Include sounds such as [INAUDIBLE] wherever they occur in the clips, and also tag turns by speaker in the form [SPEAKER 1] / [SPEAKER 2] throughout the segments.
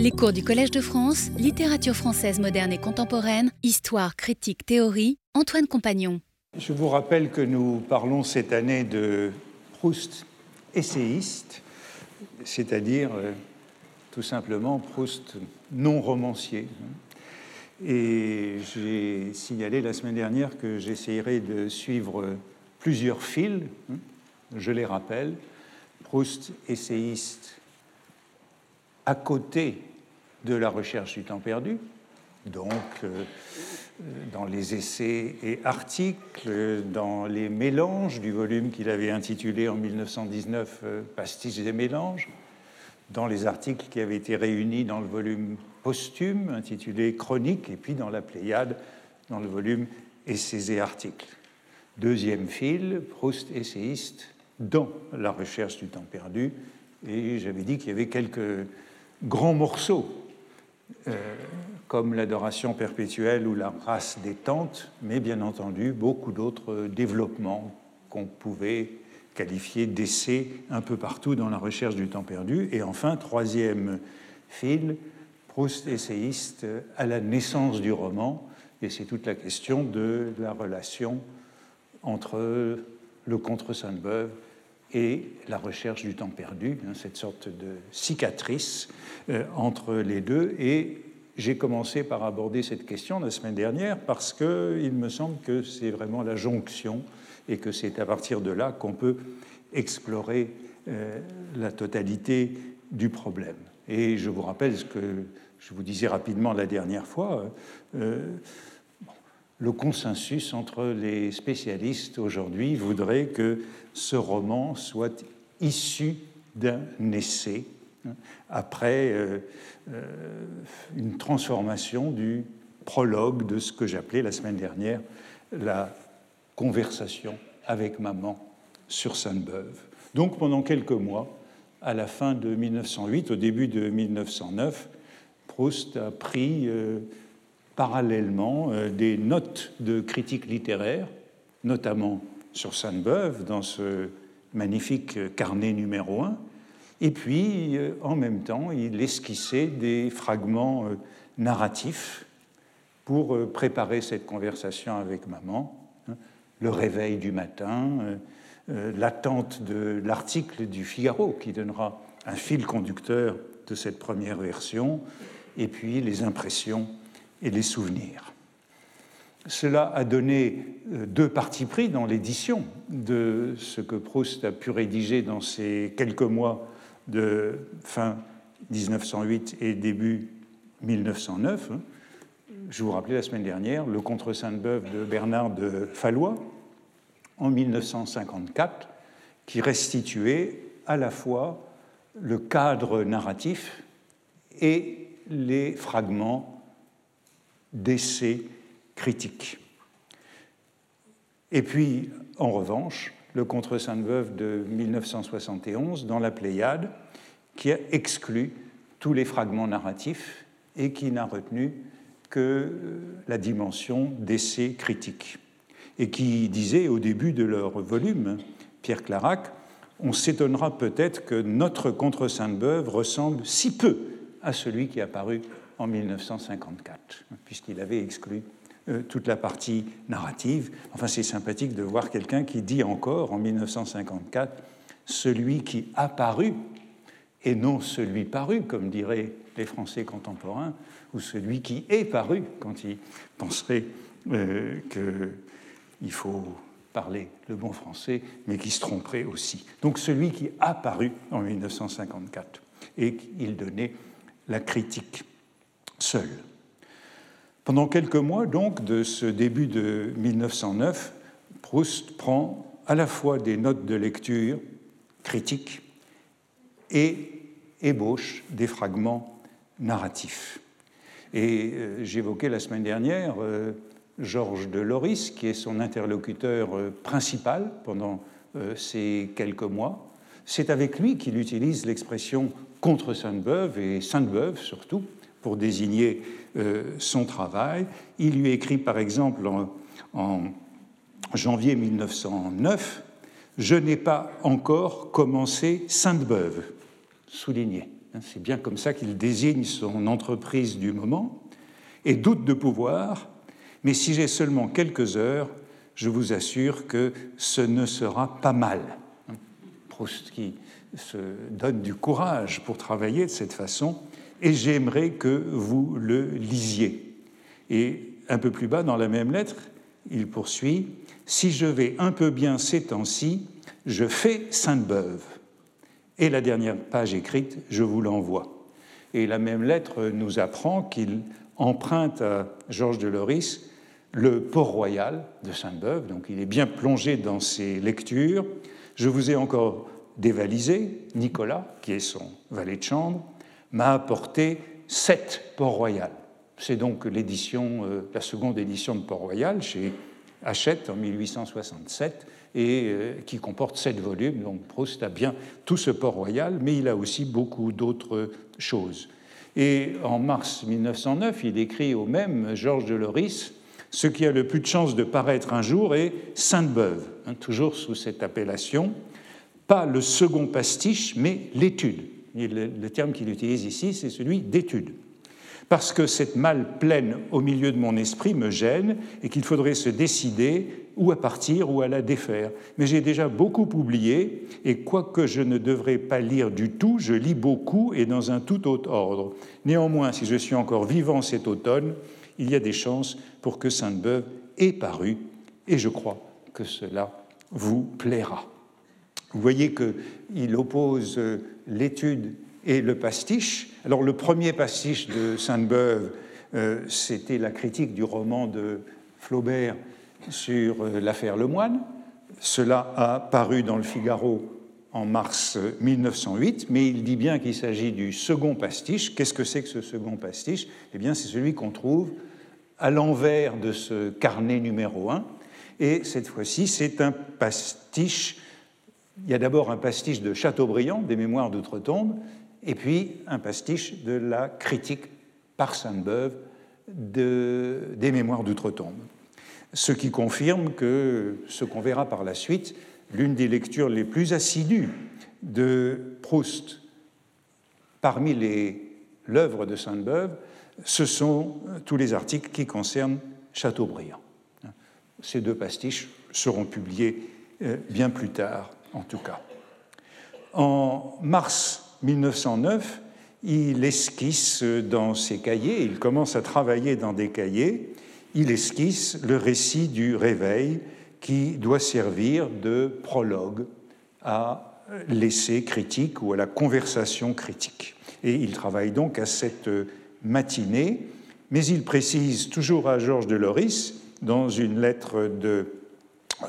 [SPEAKER 1] Les cours du Collège de France, littérature française moderne et contemporaine, histoire, critique, théorie, Antoine Compagnon.
[SPEAKER 2] Je vous rappelle que nous parlons cette année de Proust essayiste, c'est-à-dire euh, tout simplement Proust non romancier. Et j'ai signalé la semaine dernière que j'essayerai de suivre plusieurs fils. Je les rappelle. Proust essayiste à côté de la recherche du temps perdu, donc euh, dans les essais et articles, dans les mélanges du volume qu'il avait intitulé en 1919 euh, Pastiches et mélanges, dans les articles qui avaient été réunis dans le volume posthume intitulé Chronique, et puis dans la Pléiade, dans le volume Essais et articles. Deuxième fil, Proust essayiste dans la recherche du temps perdu, et j'avais dit qu'il y avait quelques grands morceaux comme l'adoration perpétuelle ou la race détente, mais bien entendu beaucoup d'autres développements qu'on pouvait qualifier d'essais un peu partout dans la recherche du temps perdu. Et enfin, troisième fil, Proust essayiste à la naissance du roman, et c'est toute la question de la relation entre le contre Sainte-Beuve et la recherche du temps perdu, hein, cette sorte de cicatrice euh, entre les deux. Et j'ai commencé par aborder cette question la semaine dernière parce qu'il me semble que c'est vraiment la jonction et que c'est à partir de là qu'on peut explorer euh, la totalité du problème. Et je vous rappelle ce que je vous disais rapidement la dernière fois. Euh, le consensus entre les spécialistes aujourd'hui voudrait que ce roman soit issu d'un essai hein, après euh, euh, une transformation du prologue de ce que j'appelais la semaine dernière la conversation avec maman sur Sainte-Beuve. Donc pendant quelques mois, à la fin de 1908, au début de 1909, Proust a pris euh, parallèlement euh, des notes de critique littéraire, notamment sur Sainte-Beuve, dans ce magnifique carnet numéro 1. Et puis, euh, en même temps, il esquissait des fragments euh, narratifs pour préparer cette conversation avec maman, hein. le réveil du matin, l'attente de l'article du Figaro qui donnera un fil conducteur de cette première version, et puis les impressions et les souvenirs. Cela a donné euh, deux partis pris dans l'édition de ce que Proust a pu rédiger dans ces quelques mois de fin 1908 et début 1909. Je vous rappelais la semaine dernière le Contre Sainte-Beuve de Bernard de Fallois en 1954, qui restituait à la fois le cadre narratif et les fragments d'essais critiques. Et puis, en revanche, le Contre Sainte-Veuve de 1971 dans la Pléiade, qui a exclu tous les fragments narratifs et qui n'a retenu que la dimension d'essais critiques. Et qui disait au début de leur volume, Pierre Clarac, on s'étonnera peut-être que notre Contre Sainte-Beuve ressemble si peu à celui qui a paru en 1954, puisqu'il avait exclu euh, toute la partie narrative. Enfin, c'est sympathique de voir quelqu'un qui dit encore en 1954 celui qui a paru et non celui paru, comme diraient les Français contemporains, ou celui qui est paru quand ils penseraient euh, qu'il faut parler le bon français, mais qui se tromperait aussi. Donc celui qui a paru en 1954 et il donnait la critique Pendant quelques mois, donc, de ce début de 1909, Proust prend à la fois des notes de lecture critiques et ébauche des fragments narratifs. Et euh, j'évoquais la semaine dernière euh, Georges de Loris, qui est son interlocuteur euh, principal pendant ces quelques mois. C'est avec lui qu'il utilise l'expression contre Sainte-Beuve et Sainte-Beuve surtout, pour désigner euh, son travail. Il lui écrit par exemple en, janvier 1909 Je n'ai pas encore commencé Sainte-Beuve, souligné. hein, c'est bien comme ça qu'il désigne son entreprise du moment, et doute de pouvoir, mais si j'ai seulement quelques heures, je vous assure que ce ne sera pas mal. Proust qui se donne du courage pour travailler de cette façon, et j'aimerais que vous le lisiez. Et un peu plus bas dans la même lettre, il poursuit Si je vais un peu bien ces temps-ci, je fais Sainte-Beuve. Et la dernière page écrite, je vous l'envoie. Et la même lettre nous apprend qu'il emprunte à Georges de Loris le Port-Royal de Sainte-Beuve, donc il est bien plongé dans ses lectures. Je vous ai encore dévalisé, Nicolas, qui est son valet de chambre, m'a apporté sept Port-Royal. C'est donc l'édition, euh, la seconde édition de Port-Royal chez Hachette en 1867 et euh, qui comporte sept volumes. Donc Proust a bien tout ce Port-Royal, mais il a aussi beaucoup d'autres choses. Et en mars 1909, il écrit au même Georges de Loris Ce qui a le plus de chances de paraître un jour est Sainte-Beuve, hein, toujours sous cette appellation. Pas le second pastiche, mais l'étude. Le terme qu'il utilise ici, c'est celui d'étude parce que cette malle pleine au milieu de mon esprit me gêne et qu'il faudrait se décider ou à partir ou à la défaire. Mais j'ai déjà beaucoup oublié et quoique je ne devrais pas lire du tout, je lis beaucoup et dans un tout autre ordre. Néanmoins, si je suis encore vivant cet automne, il y a des chances pour que Sainte-Beuve ait paru et je crois que cela vous plaira. Vous voyez qu'il oppose l'étude et le pastiche. Alors le premier pastiche de Sainte-Beuve, euh, c'était la critique du roman de Flaubert sur euh, l'affaire Lemoine. Cela a paru dans le Figaro en mars 1908, mais il dit bien qu'il s'agit du second pastiche. Qu'est-ce que c'est que ce second pastiche? Eh bien, c'est celui qu'on trouve à l'envers de ce carnet numéro 1. Et cette fois-ci, c'est un pastiche. Il y a d'abord un pastiche de Chateaubriand, des Mémoires d'outre-tombe, et puis un pastiche de la critique par Sainte-Beuve de, des Mémoires d'outre-tombe. Ce qui confirme que ce qu'on verra par la suite, l'une des lectures les plus assidues de Proust parmi l'œuvre de Sainte-Beuve, ce sont tous les articles qui concernent Chateaubriand. Ces deux pastiches seront publiés euh, bien plus tard, en tout cas. En mars 1909, il esquisse dans ses cahiers, il commence à travailler dans des cahiers, il esquisse le récit du réveil qui doit servir de prologue à l'essai critique ou à la conversation critique. Et il travaille donc à cette matinée, mais il précise toujours à Georges de Loris, dans une lettre de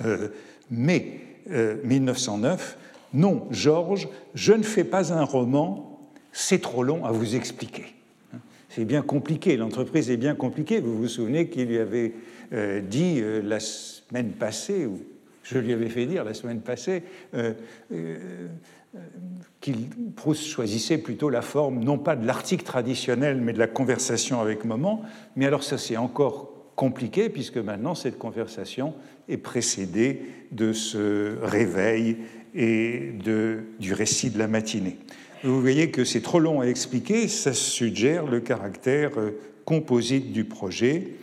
[SPEAKER 2] euh, mai 1909, euh, non, Georges, je ne fais pas un roman, c'est trop long à vous expliquer. C'est bien compliqué, l'entreprise est bien compliquée. Vous vous souvenez qu'il lui avait euh, dit euh, la semaine passée, ou je lui avais fait dire la semaine passée, qu'il choisissait plutôt la forme, non pas de l'article traditionnel, mais de la conversation avec moment. Mais alors ça, c'est encore compliqué, puisque maintenant, cette conversation est précédée de ce réveil et de, du récit de la matinée. Vous voyez que c'est trop long à expliquer, ça suggère le caractère euh, composite du projet.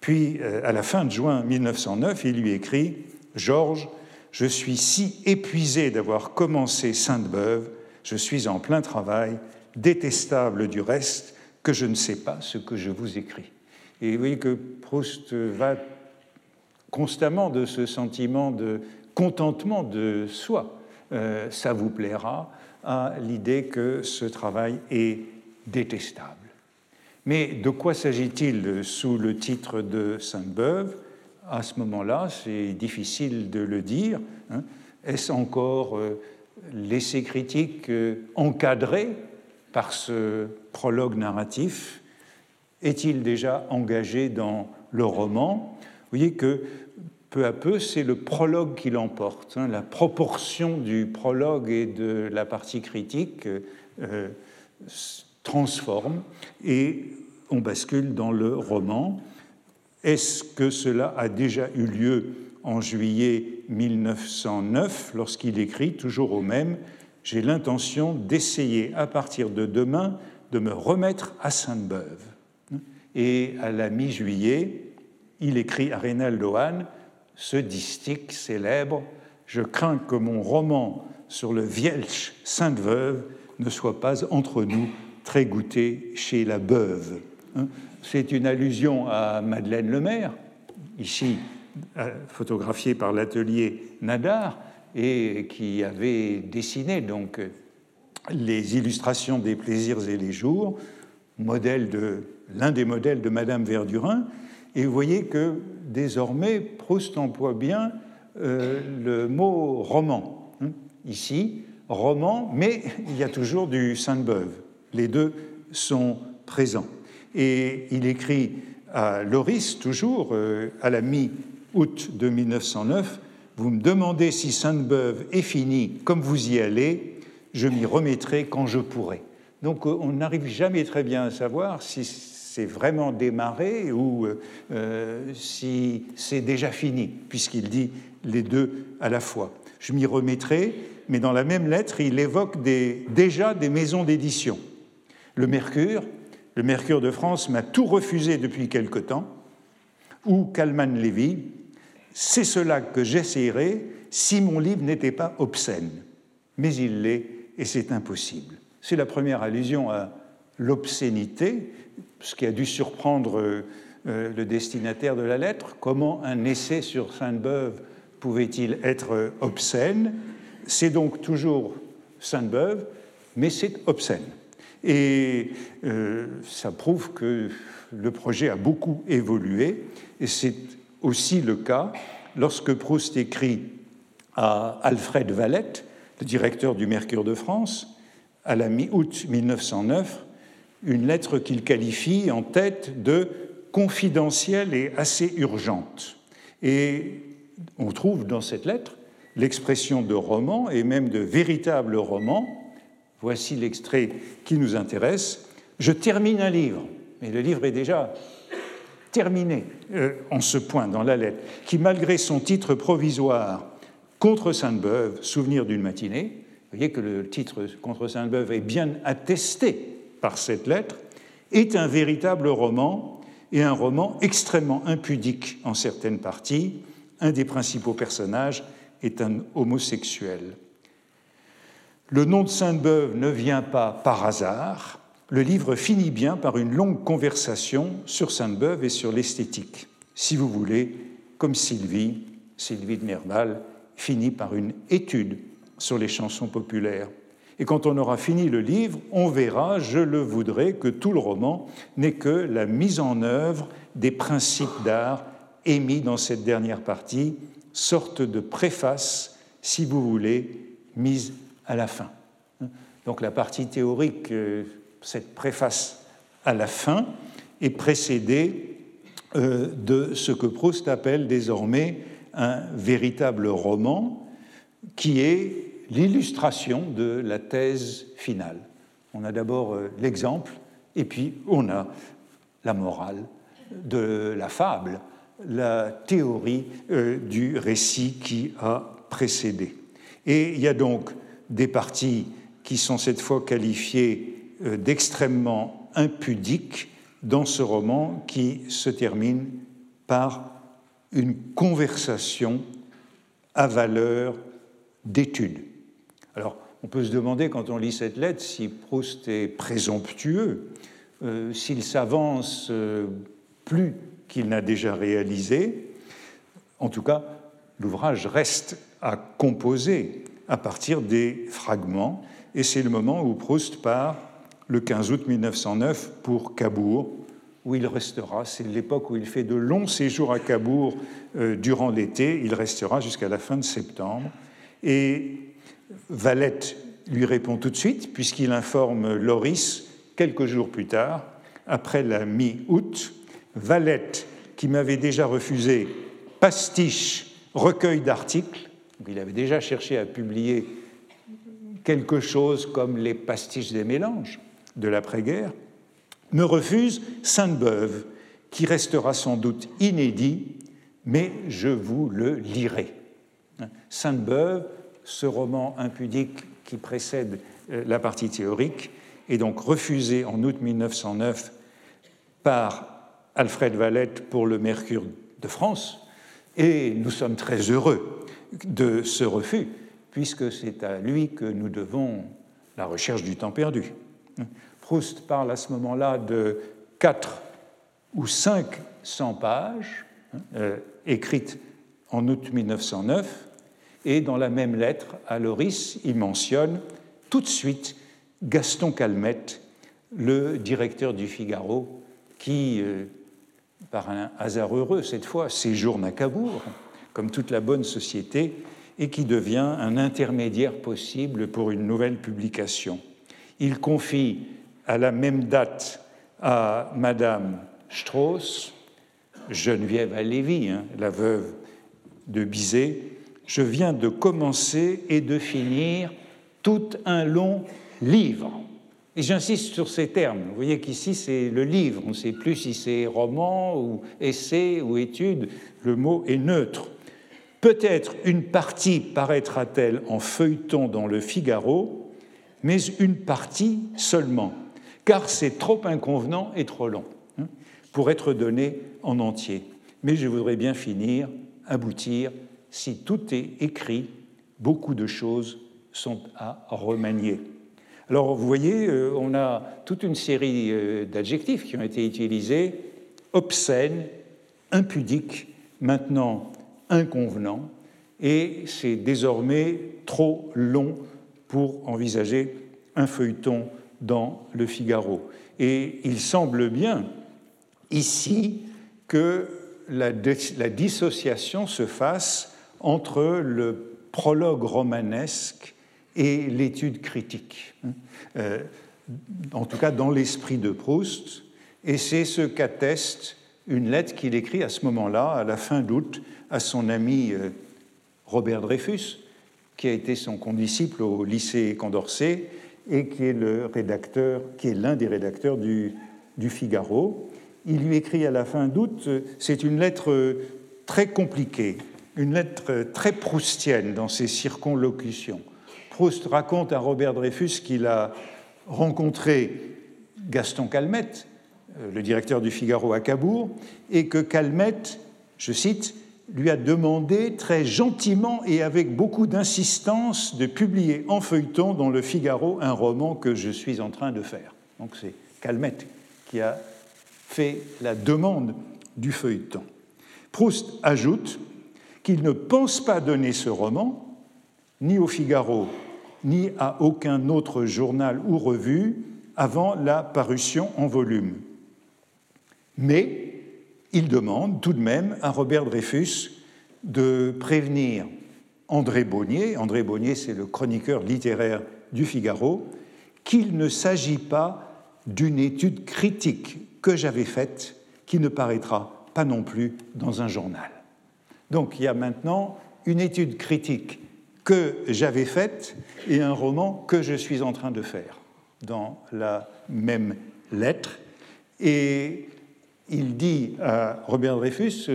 [SPEAKER 2] Puis, euh, à la fin de juin 1909, il lui écrit Georges, je suis si épuisé d'avoir commencé Sainte-Beuve, je suis en plein travail, détestable du reste, que je ne sais pas ce que je vous écris. Et vous voyez que Proust va constamment de ce sentiment de contentement de soi, euh, ça vous plaira, à l'idée que ce travail est détestable. Mais de quoi s'agit-il sous le titre de Sainte-Beuve À ce moment-là, c'est difficile de le dire. Hein. Est-ce encore euh, l'essai critique euh, encadré par ce prologue narratif? Est-il déjà engagé dans le roman Vous voyez que peu à peu, c'est le prologue qui l'emporte. Hein. La proportion du prologue et de la partie critique euh, transforme et on bascule dans le roman. Est-ce que cela a déjà eu lieu en juillet 1909 lorsqu'il écrit, toujours au même, j'ai l'intention d'essayer à partir de demain de me remettre à Sainte-Beuve. Et à la mi-juillet, il écrit à Lohan ce distique célèbre Je crains que mon roman sur le Vielch Sainte-Veuve ne soit pas entre nous très goûté chez la Beuve. Hein. C'est une allusion à Madeleine Lemaire, ici euh, photographiée par l'atelier Nadar, et qui avait dessiné donc les illustrations des plaisirs et les jours, modèle de l'un des modèles de Madame Verdurin. Et vous voyez que désormais Proust emploie bien euh, le mot roman. Hein. Ici, roman, mais [LAUGHS] il y a toujours du Sainte-Beuve. Les deux sont présents. Et il écrit à Loris, toujours euh, à la mi-août de 1909, Vous me demandez si Sainte-Beuve est finie comme vous y allez, je m'y remettrai quand je pourrai. Donc euh, on n'arrive jamais très bien à savoir si c'est vraiment démarré ou euh, si c'est déjà fini, puisqu'il dit les deux à la fois. Je m'y remettrai, mais dans la même lettre, il évoque déjà des maisons d'édition. Le Mercure, le Mercure de France m'a tout refusé depuis quelque temps, ou Kalman Levy, c'est cela que j'essayerai si mon livre n'était pas obscène. Mais il l'est et c'est impossible. C'est la première allusion à l'obscénité, ce qui a dû surprendre euh, le destinataire de la lettre. Comment un essai sur Sainte-Beuve pouvait-il être obscène C'est donc toujours Sainte-Beuve, mais c'est obscène. Et euh, ça prouve que le projet a beaucoup évolué, et c'est aussi le cas lorsque Proust écrit à Alfred Valette, le directeur du Mercure de France, à la mi-août 1909, une lettre qu'il qualifie en tête de confidentielle et assez urgente. Et on trouve dans cette lettre l'expression de roman et même de véritable roman. Voici l'extrait qui nous intéresse. Je termine un livre, mais le livre est déjà terminé euh, en ce point dans la lettre, qui malgré son titre provisoire Contre Sainte-Beuve, souvenir d'une matinée, vous voyez que le titre Contre Sainte-Beuve est bien attesté par cette lettre, est un véritable roman et un roman extrêmement impudique en certaines parties. Un des principaux personnages est un homosexuel. Le nom de Sainte-Beuve ne vient pas par hasard. Le livre finit bien par une longue conversation sur Sainte-Beuve et sur l'esthétique. Si vous voulez, comme Sylvie, Sylvie de Nerval, finit par une étude sur les chansons populaires. Et quand on aura fini le livre, on verra, je le voudrais, que tout le roman n'est que la mise en œuvre des principes d'art émis dans cette dernière partie, sorte de préface, si vous voulez, mise à la fin. Donc la partie théorique, euh, cette préface à la fin, est précédée euh, de ce que Proust appelle désormais un véritable roman, qui est l'illustration de la thèse finale. On a d'abord euh, l'exemple, et puis on a la morale de la fable, la théorie euh, du récit qui a précédé. Et il y a donc des parties qui sont cette fois qualifiées euh, d'extrêmement impudiques dans ce roman qui se termine par une conversation à valeur d'étude. On peut se demander, quand on lit cette lettre, si Proust est présomptueux, euh, s'il s'avance euh, plus qu'il n'a déjà réalisé. En tout cas, l'ouvrage reste à composer à partir des fragments, et c'est le moment où Proust part le 15 août 1909 pour Cabourg, où il restera. C'est l'époque où il fait de longs séjours à Cabourg euh, durant l'été. Il restera jusqu'à la fin de septembre. Et Valette lui répond tout de suite, puisqu'il informe Loris quelques jours plus tard, après la mi-août. Valette, qui m'avait déjà refusé pastiche, recueil d'articles, il avait déjà cherché à publier quelque chose comme les pastiches des mélanges de l'après-guerre, me refuse Sainte-Beuve, qui restera sans doute inédit, mais je vous le lirai. Sainte-Beuve, ce roman impudique qui précède la partie théorique est donc refusée en août 1909 par Alfred Valette pour le Mercure de France, et nous sommes très heureux de ce refus, puisque c'est à lui que nous devons la recherche du temps perdu. Proust parle à ce moment-là de quatre ou 500 pages euh, écrites en août 1909, et dans la même lettre à Loris, il mentionne tout de suite Gaston Calmette, le directeur du Figaro, qui, euh, par un hasard heureux cette fois, séjourne à Cabourg, comme toute la bonne société, et qui devient un intermédiaire possible pour une nouvelle publication. Il confie à la même date à Madame Strauss, Geneviève Alévi, hein, la veuve de Bizet, je viens de commencer et de finir tout un long livre. Et j'insiste sur ces termes. Vous voyez qu'ici, c'est le livre. On ne sait plus si c'est roman ou essai ou étude. Le mot est neutre. Peut-être une partie paraîtra-t-elle en feuilleton dans le Figaro, mais une partie seulement, car c'est trop inconvenant et trop long hein, pour être donné en entier. Mais je voudrais bien finir, aboutir, si tout est écrit, beaucoup de choses sont à remanier. Alors vous voyez, euh, on a toute une série euh, d'adjectifs qui ont été utilisés, obscène, impudique, maintenant inconvenant, et c'est désormais trop long pour envisager un feuilleton dans le Figaro. Et il semble bien ici que la, la dissociation se fasse entre le prologue romanesque et l'étude critique, hein. euh, en tout cas dans l'esprit de Proust, et c'est ce qu'atteste une lettre qu'il écrit à ce moment-là, à la fin d'août, à son ami euh, Robert Dreyfus, qui a été son condisciple au lycée Condorcet et qui est le rédacteur, qui est l'un des rédacteurs du, du, Figaro. Il lui écrit à la fin d'août, c'est une lettre très compliquée, une lettre très proustienne dans ses circonlocutions. Proust raconte à Robert Dreyfus qu'il a rencontré Gaston Calmette, euh, le directeur du Figaro à Cabourg, et que Calmette, je cite, lui a demandé très gentiment et avec beaucoup d'insistance de publier en feuilleton dans le Figaro un roman que je suis en train de faire. Donc c'est Calmette qui a fait la demande du feuilleton. Proust ajoute qu'il ne pense pas donner ce roman ni au Figaro ni à aucun autre journal ou revue avant la parution en volume. Mais il demande tout de même à Robert Dreyfus de prévenir André Bonnier, André Bonnier c'est le chroniqueur littéraire du Figaro, qu'il ne s'agit pas d'une étude critique que j'avais faite qui ne paraîtra pas non plus dans un journal. Donc il y a maintenant une étude critique que j'avais faite et un roman que je suis en train de faire dans la même lettre. Et il dit à Robert Dreyfus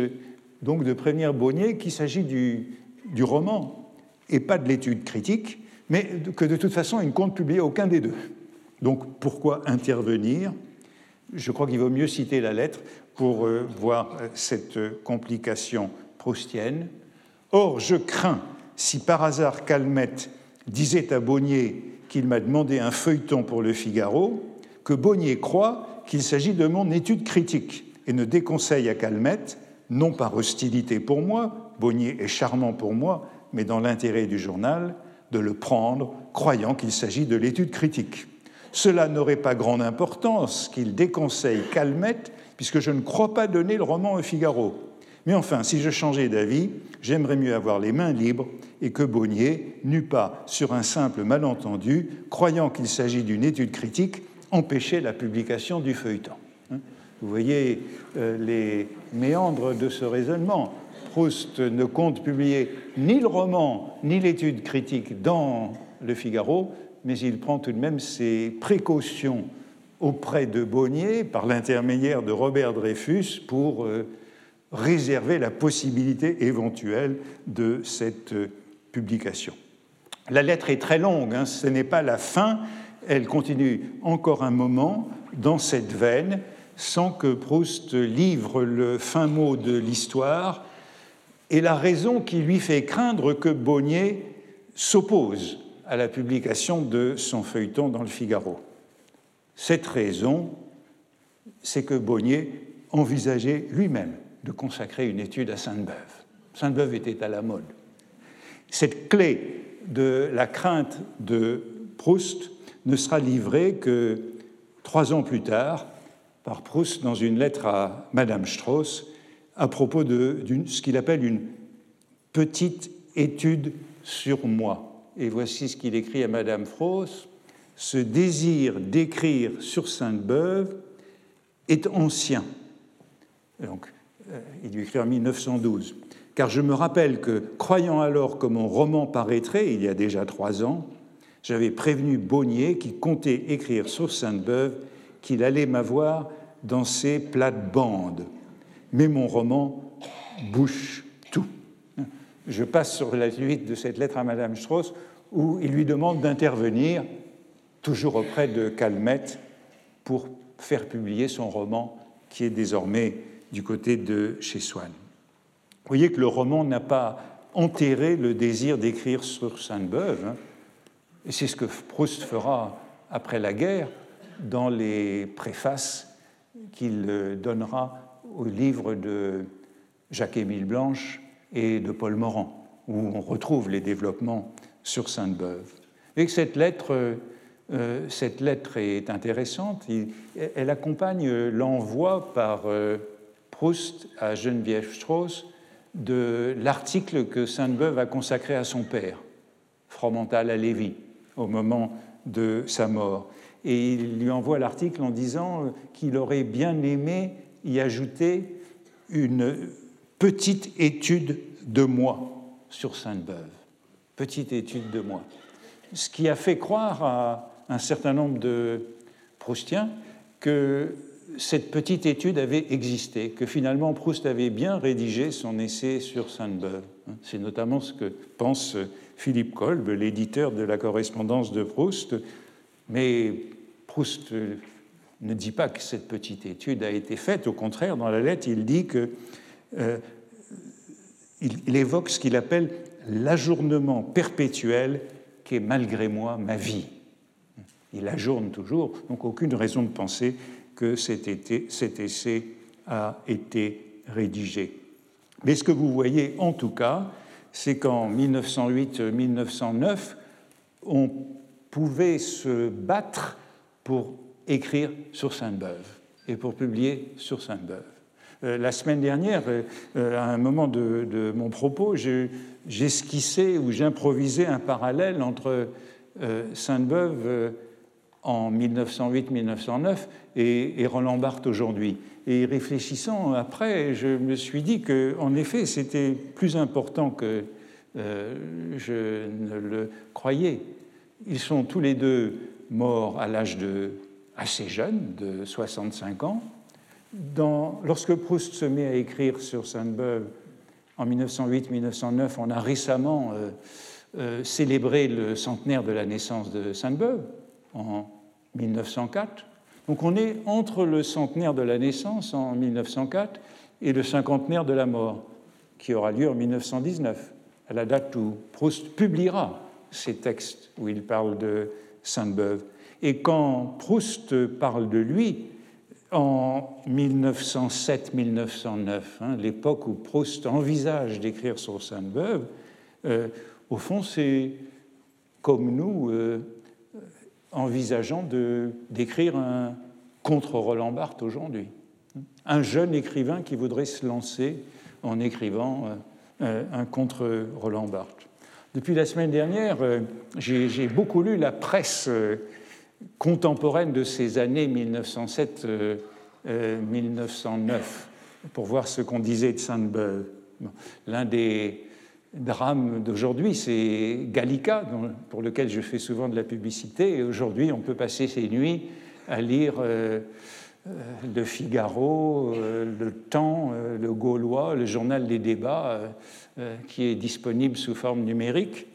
[SPEAKER 2] donc de prévenir Bonnier qu'il s'agit du, du, roman et pas de l'étude critique, mais que de toute façon il ne compte publier aucun des deux. Donc pourquoi intervenir? Je crois qu'il vaut mieux citer la lettre pour euh, voir euh, cette complication proustienne. Or, je crains si par hasard Calmette disait à Bonnier qu'il m'a demandé un feuilleton pour le Figaro, que Bonnier croit qu'il s'agit de mon étude critique et ne déconseille à Calmette, non par hostilité pour moi, Bonnier est charmant pour moi, mais dans l'intérêt du journal, de le prendre, croyant qu'il s'agit de l'étude critique. Cela n'aurait pas grande importance qu'il déconseille Calmette, puisque je ne crois pas donner le roman au Figaro. Mais enfin, si je changeais d'avis, j'aimerais mieux avoir les mains libres et que Bonnier n'eût pas, sur un simple malentendu, croyant qu'il s'agit d'une étude critique, empêché la publication du feuilleton. Hein? Vous voyez euh, les méandres de ce raisonnement. Proust ne compte publier ni le roman ni l'étude critique dans Le Figaro, mais il prend tout de même ses précautions auprès de Bonnier par l'intermédiaire de Robert Dreyfus pour euh, réserver la possibilité éventuelle de cette publication. La lettre est très longue, hein, ce n'est pas la fin, elle continue encore un moment dans cette veine sans que Proust livre le fin mot de l'histoire et la raison qui lui fait craindre que Bonnier s'oppose à la publication de son feuilleton dans le Figaro. Cette raison, c'est que Bonnier envisageait lui-même de consacrer une étude à Sainte-Beuve. Sainte-Beuve était à la mode. Cette clé de la crainte de Proust ne sera livrée que trois ans plus tard par Proust dans une lettre à Madame Strauss à propos de ce qu'il appelle une petite étude sur moi. Et voici ce qu'il écrit à Madame Strauss. Ce désir d'écrire sur Sainte-Beuve est ancien. Donc, il lui écrit en 1912. Car je me rappelle que, croyant alors que mon roman paraîtrait, il y a déjà trois ans, j'avais prévenu Bonnier, qui comptait écrire sur Sainte-Beuve, qu'il allait m'avoir dans ses plates-bandes. Mais mon roman bouche tout. Je passe sur la suite de cette lettre à Madame Strauss, où il lui demande d'intervenir, toujours auprès de Calmette, pour faire publier son roman, qui est désormais du côté de chez Swann. Vous voyez que le roman n'a pas enterré le désir d'écrire sur Sainte-Beuve, hein. et c'est ce que Proust fera après la guerre dans les préfaces qu'il donnera au livre de Jacques-Émile Blanche et de Paul Morand, où on retrouve les développements sur Sainte-Beuve. Et cette lettre, euh, cette lettre est intéressante. elle accompagne l'envoi par euh, Proust à Geneviève Strauss de l'article que Sainte-Beuve a consacré à son père, Fromental à Lévy, au moment de sa mort et il lui envoie l'article en disant qu'il aurait bien aimé y ajouter une petite étude de moi sur Sainte-Beuve. Petite étude de moi. Ce qui a fait croire à un certain nombre de Proustiens que cette petite étude avait existé, que finalement Proust avait bien rédigé son essai sur Sainte-Beuve. C'est notamment ce que pense Philippe Kolb, l'éditeur de la correspondance de Proust, mais Proust ne dit pas que cette petite étude a été faite. Au contraire, dans la lettre, il dit que euh, il, évoque ce qu'il appelle l'ajournement perpétuel qu'est malgré moi ma vie. Il ajourne toujours, donc aucune raison de penser que cet, essai a été rédigé. Mais ce que vous voyez en tout cas, c'est qu'en 1908-1909, on pouvait se battre pour écrire sur Sainte-Beuve et pour publier sur Sainte-Beuve. Euh, la semaine dernière, euh, euh, à un moment de, mon propos, j'esquissais ou j'improvisais un parallèle entre Sainte-Beuve en 1908-1909 et, Roland Barthes aujourd'hui. Et réfléchissant après, je me suis dit qu'en effet, c'était plus important que je ne le croyais. Ils sont tous les deux morts à l'âge de assez jeune, de 65 ans. Lorsque Proust se met à écrire sur Sainte-Beuve en 1908-1909, on a récemment euh, euh, célébré le centenaire de la naissance de Sainte-Beuve en 1904. Donc on est entre le centenaire de la naissance en 1904 et le cinquantenaire de la mort, qui aura lieu en 1919, à la date où Proust publiera ces textes où il parle de Sainte-Beuve. Et quand Proust parle de lui, en 1907-1909, hein, l'époque où Proust envisage d'écrire sur Sainte-Beuve, euh, au fond, c'est comme nous euh, envisageant d'écrire un contre Roland Barthes aujourd'hui. Un jeune écrivain qui voudrait se lancer en écrivant euh, un contre Roland Barthes. Depuis la semaine dernière, euh, j'ai beaucoup lu la presse euh, contemporaine de ces années 1907-1909 euh, pour voir ce qu'on disait de Sainte-Beuve. L'un des drames d'aujourd'hui, c'est Gallica, pour lequel je fais souvent de la publicité. Aujourd'hui, on peut passer ses nuits à lire le Figaro, le Temps, le Gaulois, le journal des débats, qui est disponible sous forme numérique.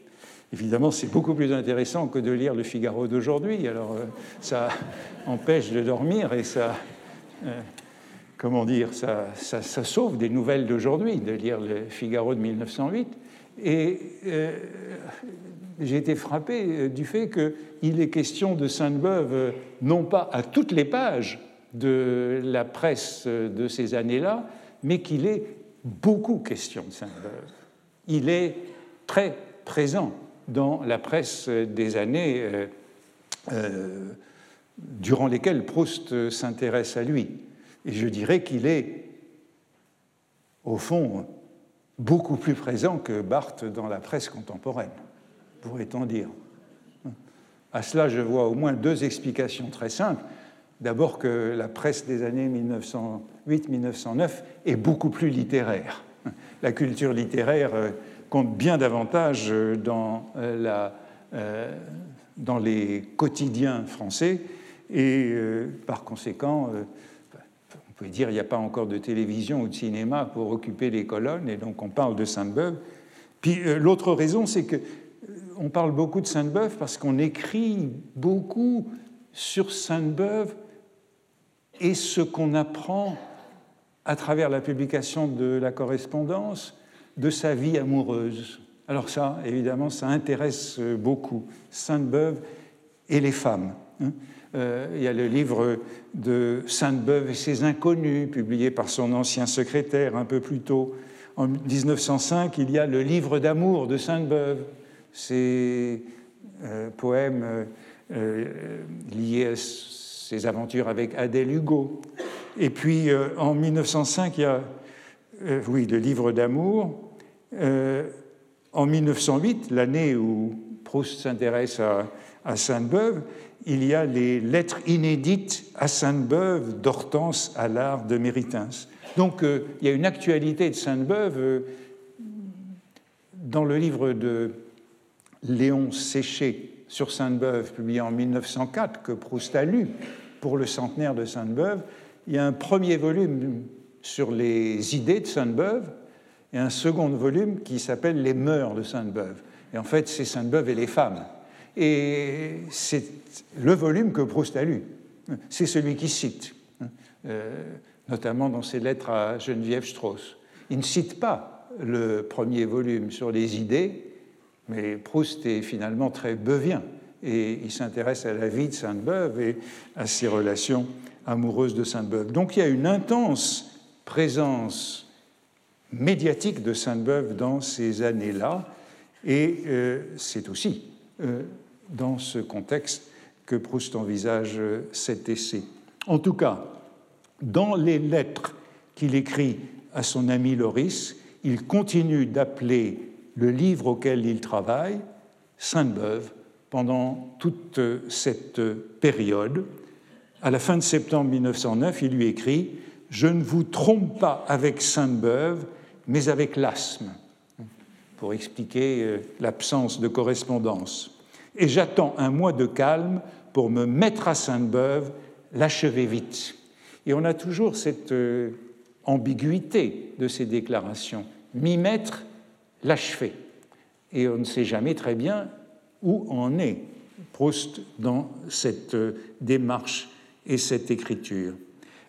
[SPEAKER 2] évidemment, c'est beaucoup plus intéressant que de lire le Figaro d'aujourd'hui. Alors, euh, ça empêche de dormir et ça, euh, comment dire, ça, sauve des nouvelles d'aujourd'hui, de lire le Figaro de 1908. Et euh, j'ai été frappé du fait qu'il est question de Sainte-Beuve, non pas à toutes les pages de la presse de ces années-là, mais qu'il est beaucoup question de Sainte-Beuve. Il est très présent dans la presse des années euh, euh, durant lesquelles Proust s'intéresse à lui. Et je dirais qu'il est, au fond, beaucoup plus présent que Barthes dans la presse contemporaine, pourrait-on dire. À cela, je vois au moins deux explications très simples. D'abord que la presse des années 1908-1909 est beaucoup plus littéraire. La culture littéraire euh, compte bien davantage euh, dans, euh, dans les quotidiens français et par conséquent, on peut dire qu'il n'y a pas encore de télévision ou de cinéma pour occuper les colonnes et donc on parle de Sainte-Beuve. Puis l'autre raison, c'est que on parle beaucoup de Sainte-Beuve parce qu'on écrit beaucoup sur Sainte-Beuve et ce qu'on apprend à travers la publication de la correspondance de sa vie amoureuse. Alors ça, évidemment, ça intéresse beaucoup Sainte-Beuve et les femmes. Hein. Euh, il y a le livre de Sainte-Beuve et ses inconnus, publié par son ancien secrétaire un peu plus tôt. En 1905, il y a le livre d'amour de Sainte-Beuve, ses euh, poèmes euh, liés à ses aventures avec Adèle Hugo. Et puis en 1905, il y a le livre d'amour. En 1908, l'année où Proust s'intéresse à, à Sainte-Beuve, il y a les lettres inédites à Sainte-Beuve d'Hortense à l'art de Méritens. Donc il y a une actualité de Sainte-Beuve dans le livre de Léon Séché sur Sainte-Beuve, publié en 1904, que Proust a lu pour le centenaire de Sainte-Beuve, il y a un premier volume sur les idées de Sainte-Beuve et un second volume qui s'appelle Les mœurs de Sainte-Beuve. Et en fait, c'est Sainte-Beuve et les femmes. Et c'est le volume que Proust a lu. C'est celui qui cite, euh, notamment dans ses lettres à Geneviève Strauss. Il ne cite pas le premier volume sur les idées, mais Proust est finalement très beuvien et il s'intéresse à la vie de Sainte-Beuve et à ses relations amoureuses de Sainte-Beuve. Donc il y a une intense présence médiatique de Sainte-Beuve dans ces années-là, et euh, c'est aussi euh, dans ce contexte que Proust envisage cet essai. En tout cas, dans les lettres qu'il écrit à son ami Loris, il continue d'appeler le livre auquel il travaille Sainte-Beuve pendant toute cette période. À la fin de septembre 1909, il lui écrit Je ne vous trompe pas avec Sainte-Beuve, mais avec l'asthme, pour expliquer euh, l'absence de correspondance. Et j'attends un mois de calme pour me mettre à Sainte-Beuve, l'achever vite. Et on a toujours cette euh, ambiguïté de ces déclarations m'y mettre, l'achever. Et on ne sait jamais très bien où en est Proust dans cette euh, démarche et cette écriture.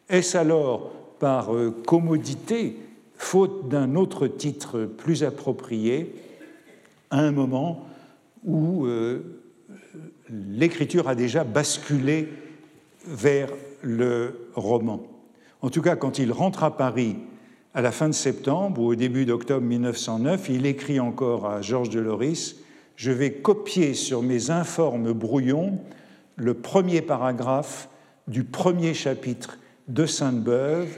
[SPEAKER 2] Est-ce alors par euh, commodité, faute d'un autre titre plus approprié, à un moment où euh, l'écriture a déjà basculé vers le roman En tout cas, quand il rentre à Paris à la fin de septembre ou au début d'octobre 1909, il écrit encore à Georges de Loris je vais copier sur mes informes brouillons le premier paragraphe du premier chapitre de Sainte-Beuve.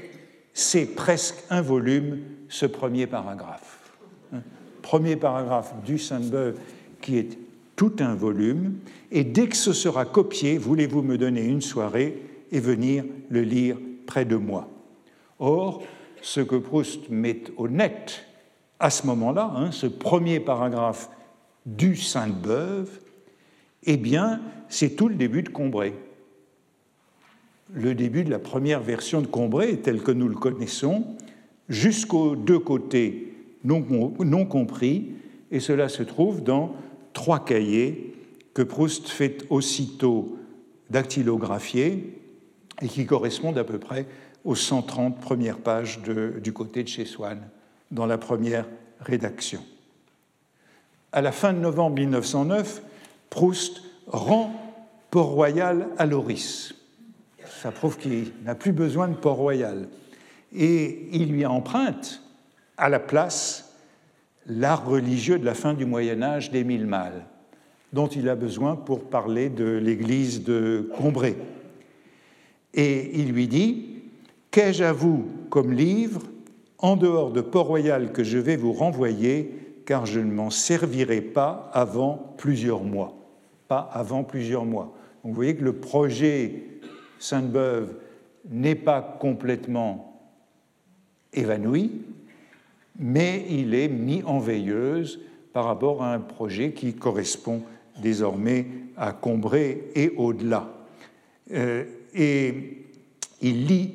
[SPEAKER 2] C'est presque un volume, ce premier paragraphe. Hein? Premier paragraphe du Sainte-Beuve qui est tout un volume. Et dès que ce sera copié, voulez-vous me donner une soirée et venir le lire près de moi? Or, ce que Proust met au net à ce moment-là, hein, ce premier paragraphe du Sainte-Beuve, eh bien, c'est tout le début de Combray. Le début de la première version de Combray, tel que nous le connaissons, jusqu'aux deux côtés non, non compris, et cela se trouve dans trois cahiers que Proust fait aussitôt dactylographier et qui correspondent à peu près aux 130 premières pages du côté de chez Swann dans la première rédaction. À la fin de novembre 1909, Proust rend Port-Royal à Loris. Ça prouve qu'il n'a plus besoin de Port-Royal. Et il lui emprunte à la place l'art religieux de la fin du Moyen Âge d'Émile Malle, dont il a besoin pour parler de l'église de Combray. Et il lui dit Qu'ai-je à vous comme livre? En dehors de Port-Royal que je vais vous renvoyer, car je ne m'en servirai pas avant plusieurs mois. Pas avant plusieurs mois. vous voyez que le projet Sainte-Beuve n'est pas complètement évanoui, mais il est mis en veilleuse par rapport à un projet qui correspond désormais à Combray et au-delà. Euh, et il lit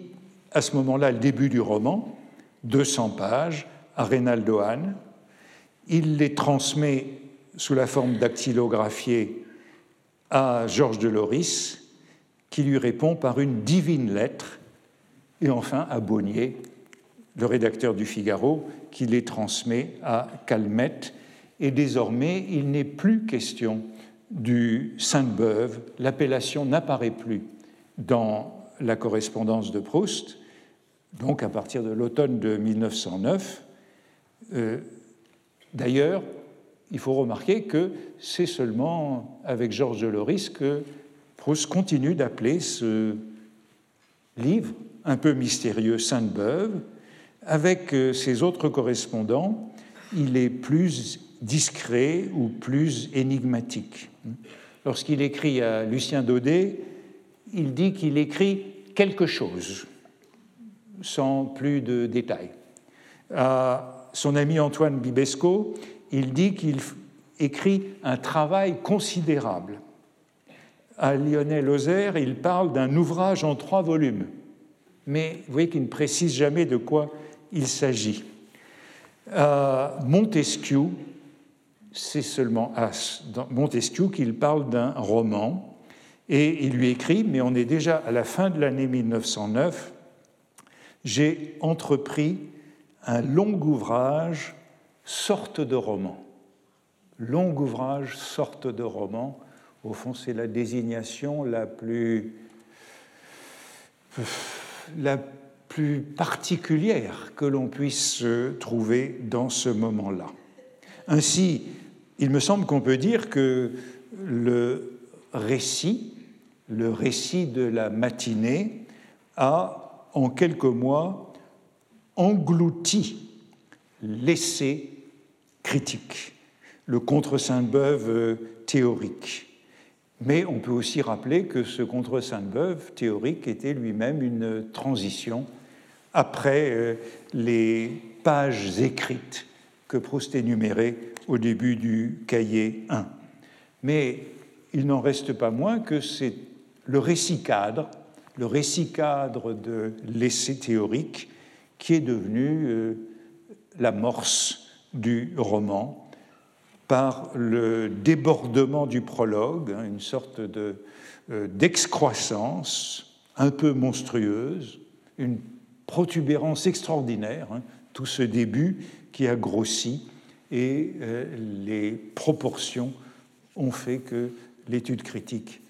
[SPEAKER 2] à ce moment-là le début du roman, 200 pages, à Reynaldo Hahn. Il les transmet sous la forme dactylographiée à Georges de Loris, qui lui répond par une divine lettre, et enfin à Bonnier, le rédacteur du Figaro, qui les transmet à Calmette. Et désormais, il n'est plus question du Sainte-Beuve, l'appellation n'apparaît plus dans la correspondance de Proust, donc à partir de l'automne de 1909. Euh, d'ailleurs, il faut remarquer que c'est seulement avec Georges Loris que Proust continue d'appeler ce livre un peu mystérieux Sainte-Beuve. Avec euh, ses autres correspondants, il est plus discret ou plus énigmatique. Lorsqu'il écrit à Lucien Daudet, il dit qu'il écrit quelque chose sans plus de détails. À son ami Antoine Bibesco, il dit qu'il écrit un travail considérable. À Lionel Ozer, il parle d'un ouvrage en trois volumes, mais vous voyez qu'il ne précise jamais de quoi il s'agit. À Montesquieu, c'est seulement à Montesquieu qu'il parle d'un roman, et il lui écrit, mais on est déjà à la fin de l'année 1909, j'ai entrepris un long ouvrage, sorte de roman. Long ouvrage, sorte de roman. Au fond, c'est la désignation la plus, la plus particulière que l'on puisse trouver dans ce moment-là. Ainsi, il me semble qu'on peut dire que le récit, le récit de la matinée, a en quelques mois, englouti l'essai critique, le contre-Sainte-Beuve euh, théorique. Mais on peut aussi rappeler que ce contre-Sainte-Beuve théorique était lui-même une transition après euh, les pages écrites que Proust énumérait au début du cahier 1. Mais il n'en reste pas moins que c'est le récit cadre le récit cadre de l'essai théorique qui est devenu euh, l'amorce du roman par le débordement du prologue, hein, une sorte de, euh, d'excroissance un peu monstrueuse, une protubérance extraordinaire, hein, tout ce début qui a grossi et euh, les proportions ont fait que l'étude critique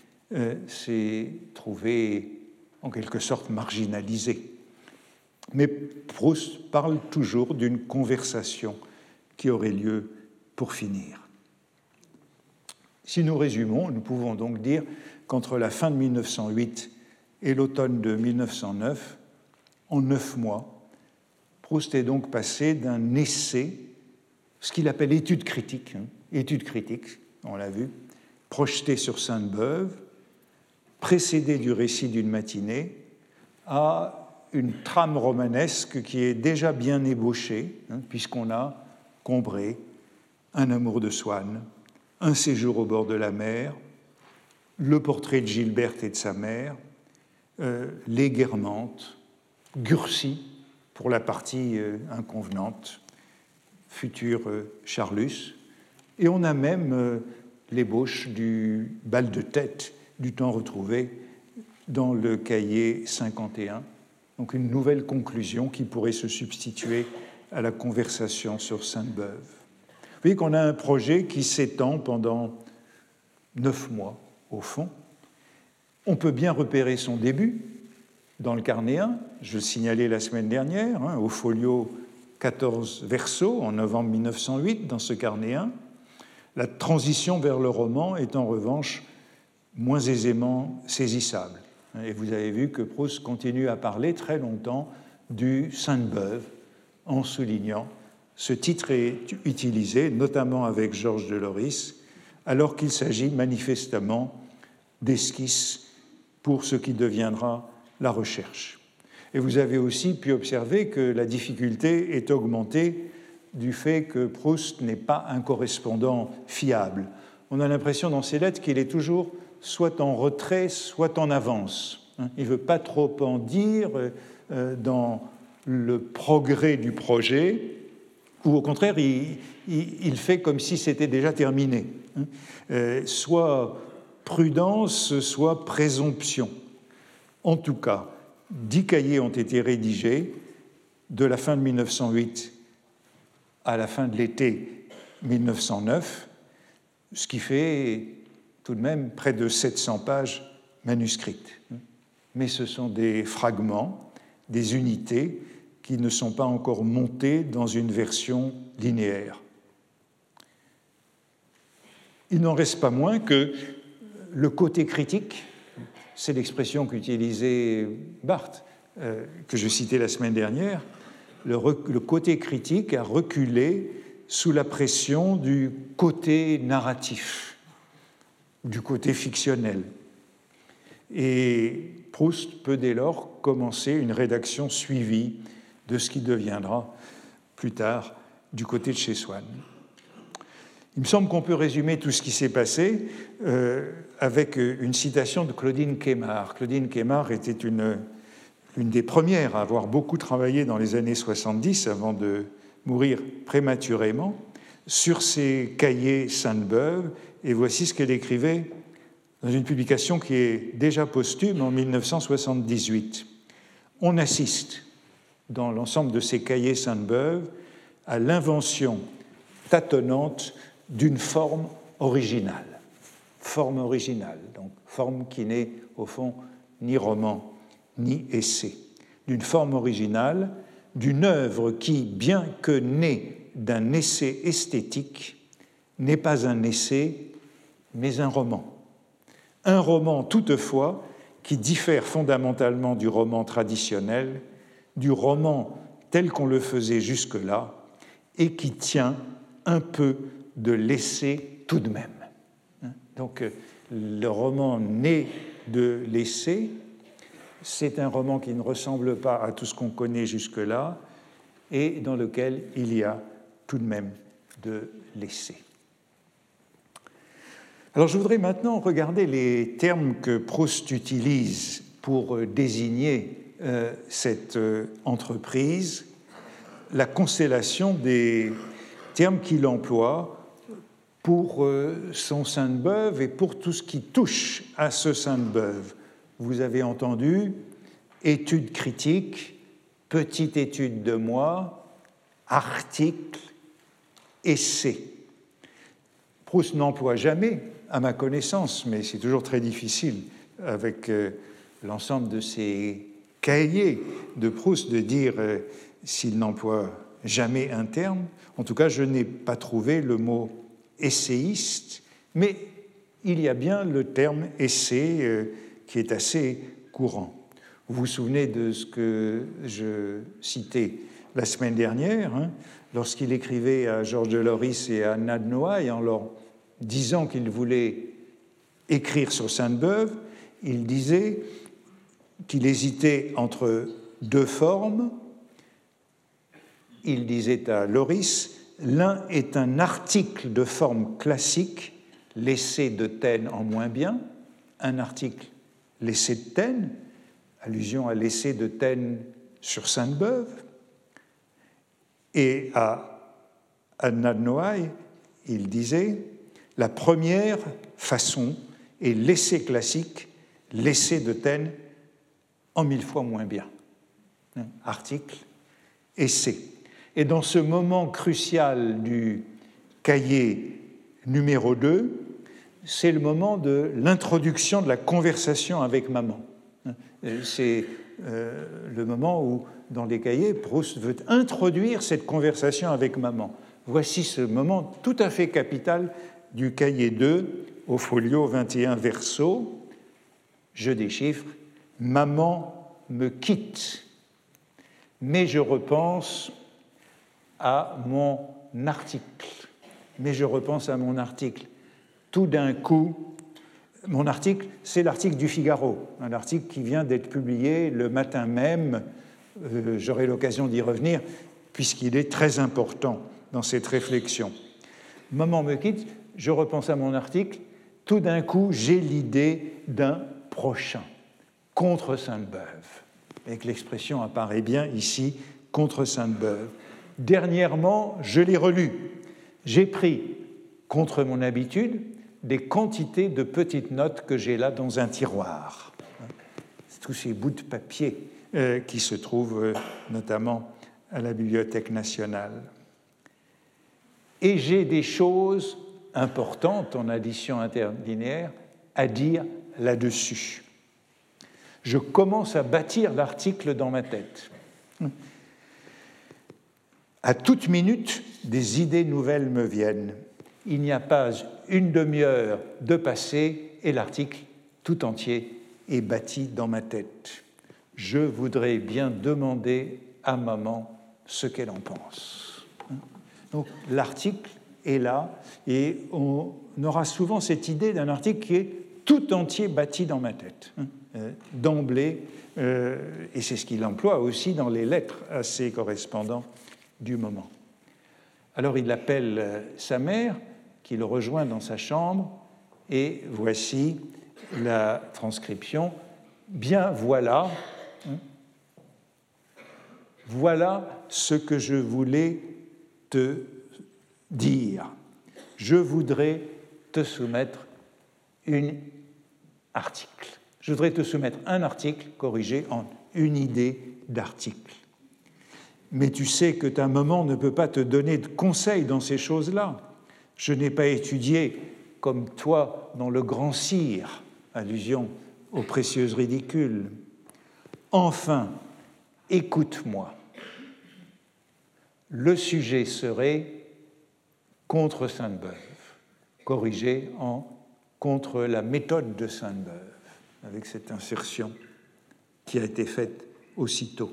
[SPEAKER 2] s'est trouvée en quelque sorte marginalisé. Mais Proust parle toujours d'une conversation qui aurait lieu pour finir. Si nous résumons, nous pouvons donc dire qu'entre la fin de 1908 et l'automne de 1909, en neuf mois, Proust est donc passé d'un essai, ce qu'il appelle étude critique, hein, étude critique, on l'a vu, projeté sur Sainte-Beuve, précédé du récit d'une matinée, à une trame romanesque qui est déjà bien ébauchée, hein, puisqu'on a Combré, un amour de Swann, un séjour au bord de la mer, le portrait de Gilberte et de sa mère, euh, les Guermantes, Gurcy pour la partie euh, inconvenante, futur euh, Charlus, Et on a même euh, l'ébauche du bal de tête du temps retrouvé dans le cahier 51. Donc une nouvelle conclusion qui pourrait se substituer à la conversation sur Sainte-Beuve. Vous voyez qu'on a un projet qui s'étend pendant neuf mois, au fond. On peut bien repérer son début dans le carnet 1, je le signalais la semaine dernière, hein, au folio 14 verso, en novembre 1908, dans ce carnet 1. La transition vers le roman est en revanche moins aisément saisissable. Et vous avez vu que Proust continue à parler très longtemps du Sainte-Beuve en soulignant ce titre est utilisé notamment avec Georges de Loris, alors qu'il s'agit manifestement d'esquisses pour ce qui deviendra la recherche. Et vous avez aussi pu observer que la difficulté est augmentée du fait que Proust n'est pas un correspondant fiable. On a l'impression dans ses lettres qu'il est toujours soit en retrait, soit en avance. Hein, il ne veut pas trop en dire euh, dans le progrès du projet, ou au contraire, il, fait comme si c'était déjà terminé. Hein. Euh, soit prudence, soit présomption. En tout cas, dix cahiers ont été rédigés de la fin de 1908 à la fin de l'été 1909, ce qui fait tout de même près de 700 pages manuscrites. Mais ce sont des fragments, des unités qui ne sont pas encore montées dans une version linéaire. Il n'en reste pas moins que le côté critique, c'est l'expression qu'utilisait Barthes, euh, que je citais la semaine dernière, le, le côté critique a reculé sous la pression du côté narratif du côté fictionnel. Et Proust peut dès lors commencer une rédaction suivie de ce qui deviendra plus tard du côté de chez Swann. Il me semble qu'on peut résumer tout ce qui s'est passé euh, avec une citation de Claudine Kemar. Claudine Kemar était une, une des premières à avoir beaucoup travaillé dans les années 70 avant de mourir prématurément sur ses cahiers Sainte-Beuve et voici ce qu'elle écrivait dans une publication qui est déjà posthume en 1978. On assiste, dans l'ensemble de ces cahiers Sainte-Beuve, à l'invention tâtonnante d'une forme originale. Forme originale, donc forme qui n'est au fond ni roman ni essai. D'une forme originale, d'une œuvre qui, bien que née d'un essai esthétique, n'est pas un essai mais un roman. Un roman toutefois qui diffère fondamentalement du roman traditionnel, du roman tel qu'on le faisait jusque-là, et qui tient un peu de l'essai tout de même. Donc euh, le roman né de l'essai, c'est un roman qui ne ressemble pas à tout ce qu'on connaît jusque-là, et dans lequel il y a tout de même de l'essai. Alors je voudrais maintenant regarder les termes que Proust utilise pour euh, désigner euh, cette entreprise, la constellation des termes qu'il emploie pour son Sainte-Beuve et pour tout ce qui touche à ce Sainte-Beuve. Vous avez entendu étude critique, petite étude de moi, article, essai. Proust n'emploie jamais à ma connaissance, mais c'est toujours très difficile avec euh, l'ensemble de ces cahiers de Proust de dire euh, s'il n'emploie jamais un terme. En tout cas, je n'ai pas trouvé le mot essayiste, mais il y a bien le terme essai euh, qui est assez courant. Vous vous souvenez de ce que je citais la semaine dernière, hein, lorsqu'il écrivait à Georges de Loris et à Anna de Noailles en leur disant qu'il voulait écrire sur Sainte-Beuve, il disait qu'il hésitait entre deux formes. Il disait à Loris, l'un est un article de forme classique, l'essai de Taine en moins bien, un article, l'essai de Taine, allusion à l'essai de Taine sur Sainte-Beuve, et à Anna de Noailles, il disait La première façon est l'essai classique, l'essai de Taine, en mille fois moins bien. Article, essai. Et dans ce moment crucial du cahier numéro 2, c'est le moment de l'introduction de la conversation avec maman. Hein, c'est euh, le moment où, dans les cahiers, Proust veut introduire cette conversation avec maman. Voici ce moment tout à fait capital du cahier 2 au folio 21 verso. Je déchiffre Maman me quitte, mais je repense à mon article. Mais je repense à mon article. Tout d'un coup, mon article, c'est l'article du Figaro, un article qui vient d'être publié le matin même. Euh, j'aurai l'occasion d'y revenir, puisqu'il est très important dans cette réflexion. Maman me quitte, je repense à mon article, tout d'un coup, j'ai l'idée d'un prochain, contre Sainte-Beuve. Et que l'expression apparaît bien ici, contre Sainte-Beuve. Dernièrement, je l'ai relu. J'ai pris, contre mon habitude, des quantités de petites notes que j'ai là dans un tiroir. Tous ces bouts de papier euh, qui se trouvent euh, notamment à la Bibliothèque nationale. Et j'ai des choses importantes en addition interlinéaire à dire là-dessus. Je commence à bâtir l'article dans ma tête. À toute minute, des idées nouvelles me viennent. Il n'y a pas une demi-heure de passé et l'article tout entier est bâti dans ma tête. Je voudrais bien demander à maman ce qu'elle en pense. Donc l'article est là et on aura souvent cette idée d'un article qui est tout entier bâti dans ma tête, hein, euh, d'emblée, euh, et c'est ce qu'il emploie aussi dans les lettres à ses correspondants du moment. Alors il appelle euh, sa mère, qui le rejoint dans sa chambre, et voici la transcription. Bien voilà, hein, voilà ce que je voulais te dire. Je voudrais te soumettre un article. Je voudrais te soumettre un article corrigé en une idée d'article. Mais tu sais que ta maman ne peut pas te donner de conseils dans ces choses-là. Je n'ai pas étudié comme toi dans le grand cire, allusion aux précieuses ridicules. Enfin, écoute-moi. Le sujet serait contre Sainte-Beuve, corrigé en contre la méthode de Sainte-Beuve, avec cette insertion qui a été faite aussitôt.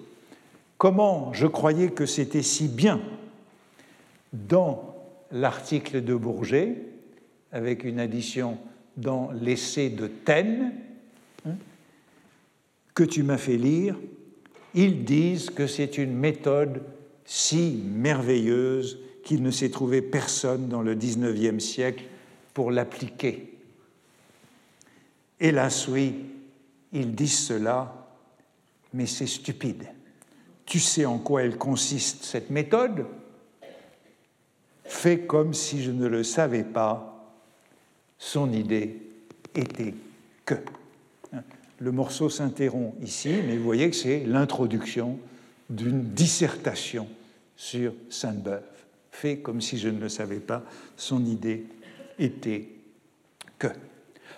[SPEAKER 2] Comment je croyais que c'était si bien dans l'article de Bourget, avec une addition dans l'essai de Taine, hein, que tu m'as fait lire, ils disent que c'est une méthode si merveilleuse qu'il ne s'est trouvé personne dans le XIXe siècle pour l'appliquer. Hélas, oui, ils disent cela, mais c'est stupide. Tu sais en quoi elle consiste, cette méthode Fais comme si je ne le savais pas. Son idée était que. Le morceau s'interrompt ici, mais vous voyez que c'est l'introduction d'une dissertation sur Sainte-Beuve. Fais comme si je ne le savais pas. Son idée était que.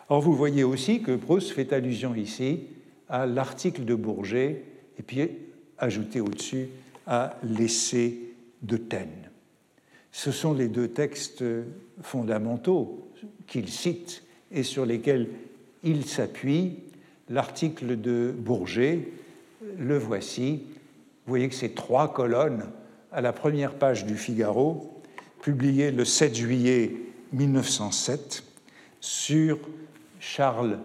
[SPEAKER 2] Or, vous voyez aussi que Proust fait allusion ici à l'article de Bourget et puis ajouté au-dessus à l'essai de Taine. Ce sont les deux textes fondamentaux qu'il cite et sur lesquels il s'appuie. L'article de Bourget, le voici. Vous voyez que c'est trois colonnes à la première page du Figaro, publié le 7 juillet 1907 sur Charles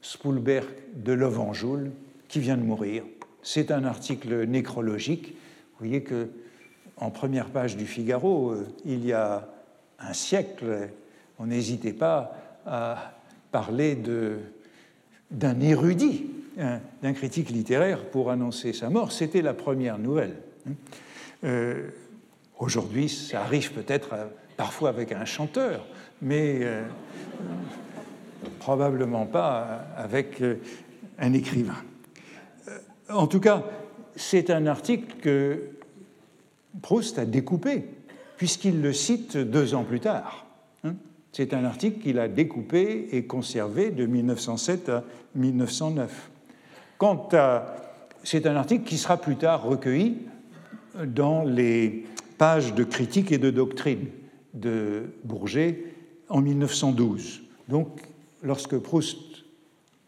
[SPEAKER 2] Spoulberg de Lovenjoul, qui vient de mourir c'est un article nécrologique. Vous voyez que en première page du Figaro, euh, il y a un siècle, on n'hésitait pas à parler d'un érudit, d'un critique littéraire pour annoncer sa mort. C'était la première nouvelle. Hein. Euh, aujourd'hui, ça arrive peut-être à parfois avec un chanteur, mais euh, probablement pas avec euh, un écrivain. En tout cas, c'est un article que Proust a découpé, puisqu'il le cite deux ans plus tard. Hein. C'est un article qu'il a découpé et conservé de 1907 à 1909. Quant à. C'est un article qui sera plus tard recueilli dans les pages de critique et de doctrine de Bourget en 1912. Donc, lorsque Proust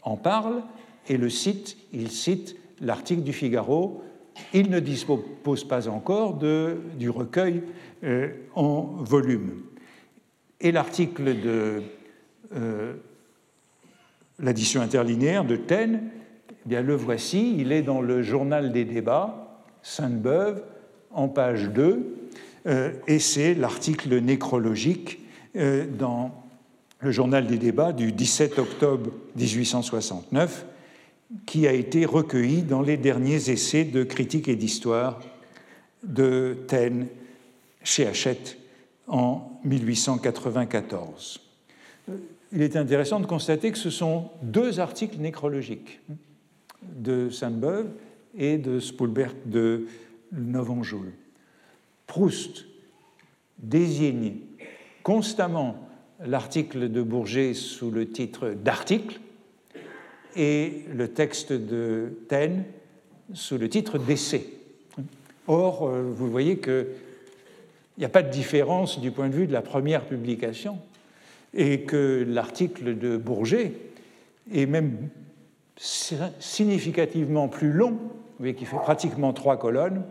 [SPEAKER 2] en parle et le cite, il cite l'article du Figaro. Il ne dispose pas encore du recueil euh, en volume. Et l'article de euh, l'addition interlinéaire de Taine, eh bien, le voici, il est dans le journal des débats, Sainte-Beuve, en page 2, euh, et c'est l'article nécrologique dans le journal des débats du 17 octobre 1869, qui a été recueilli dans les derniers essais de critique et d'histoire de Taine chez Hachette en 1894. Il est intéressant de constater que ce sont deux articles nécrologiques de Sainte-Beuve et de Spoulbert de Novenjoul. Proust désigne constamment l'article de Bourget sous le titre d'article et le texte de Taine sous le titre d'essai. Or, euh, vous voyez qu'il n'y a pas de différence du point de vue de la première publication et que l'article de Bourget est même significativement plus long, vous voyez qu'il fait pratiquement trois colonnes,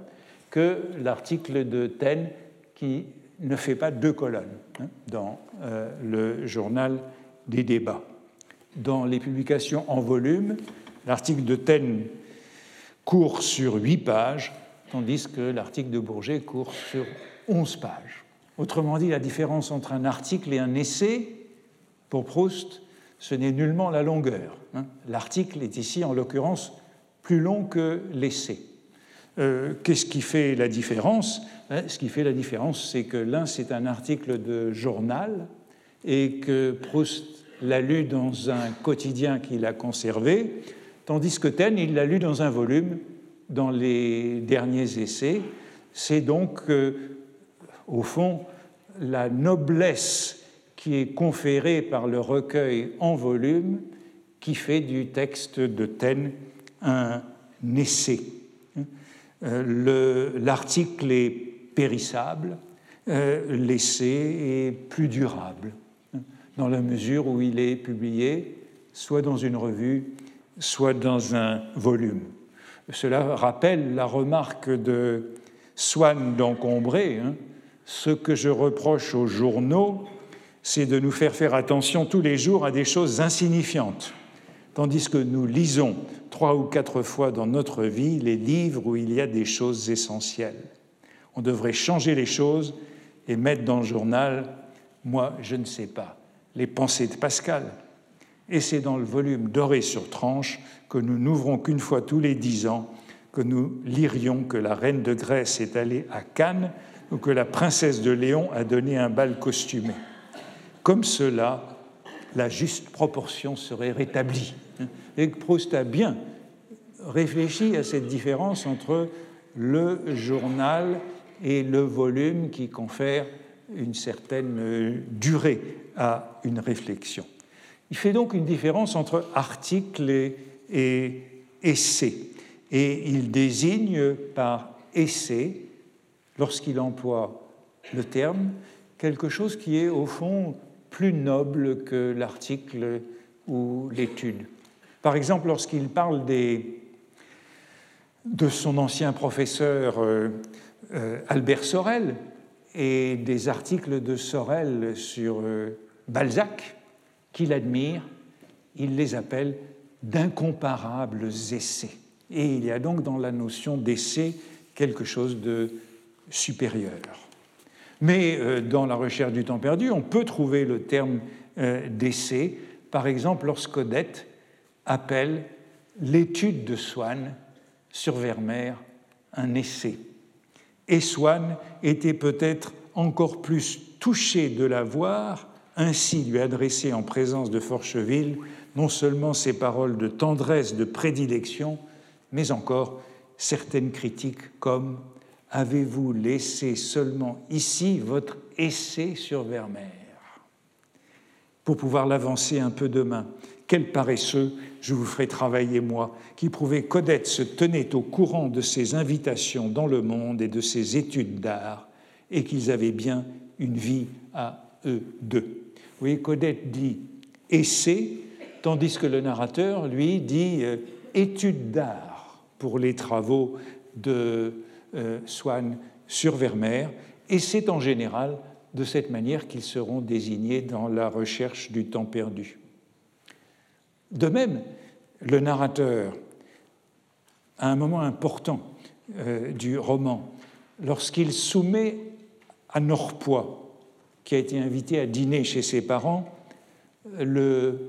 [SPEAKER 2] que l'article de Taine qui ne fait pas deux colonnes hein, dans euh, le journal des débats dans les publications en volume, l'article de Taine court sur 8 pages, tandis que l'article de Bourget court sur 11 pages. Autrement dit, la différence entre un article et un essai, pour Proust, ce n'est nullement la longueur. Hein. L'article est ici, en l'occurrence, plus long que l'essai. Euh, qu'est-ce qui fait la différence? Hein, Ce qui fait la différence, c'est que l'un, c'est un article de journal et que Proust l'a lu dans un quotidien qu'il a conservé, tandis que Taine, l'a lu dans un volume dans les derniers essais. C'est donc, euh, au fond, la noblesse qui est conférée par le recueil en volume qui fait du texte de Taine un essai. Euh, l'article est périssable, euh, l'essai est plus durable dans la mesure où il est publié soit dans une revue, soit dans un volume. Cela rappelle la remarque de Swann d'Encombré. Hein. Ce que je reproche aux journaux, c'est de nous faire faire attention tous les jours à des choses insignifiantes, tandis que nous lisons trois ou quatre fois dans notre vie les livres où il y a des choses essentielles. On devrait changer les choses et mettre dans le journal, moi je ne sais pas les pensées de Pascal. Et c'est dans le volume Doré sur tranche que nous n'ouvrons qu'une fois tous les dix ans que nous lirions que la reine de Grèce est allée à Cannes ou que la princesse de Léon a donné un bal costumé. Comme cela, la juste proportion serait rétablie. Et Proust a bien réfléchi à cette différence entre le journal et le volume qui confère une certaine durée à une réflexion. Il fait donc une différence entre article et, essai. Et il désigne par essai, lorsqu'il emploie le terme, quelque chose qui est au fond plus noble que l'article ou l'étude. Par exemple, lorsqu'il parle de son ancien professeur euh, euh, Albert Sorel, et des articles de Sorel sur euh, Balzac qu'il admire, il les appelle d'incomparables essais. Et il y a donc dans la notion d'essai quelque chose de supérieur. Mais euh, dans la recherche du temps perdu, on peut trouver le terme euh, d'essai, par exemple lorsqu'Odette appelle l'étude de Swann sur Vermeer un essai. Et Swann était peut-être encore plus touché de la voir ainsi lui adresser en présence de Forcheville non seulement ces paroles de tendresse, de prédilection, mais encore certaines critiques comme Avez-vous laissé seulement ici votre essai sur Vermeer? Pour pouvoir l'avancer un peu demain, quel paresseux je vous ferai travailler moi, qui prouvait qu'Odette se tenait au courant de ses invitations dans le monde et de ses études d'art, et qu'ils avaient bien une vie à eux deux. Voyez qu'Odette dit essai, tandis que le narrateur, lui, dit euh, étude d'art pour les travaux de euh, Swann sur Vermeer, et c'est en général de cette manière qu'ils seront désignés dans la recherche du temps perdu. De même, le narrateur, à un moment important euh, du roman, lorsqu'il soumet à Norpois, qui a été invité à dîner chez ses parents, le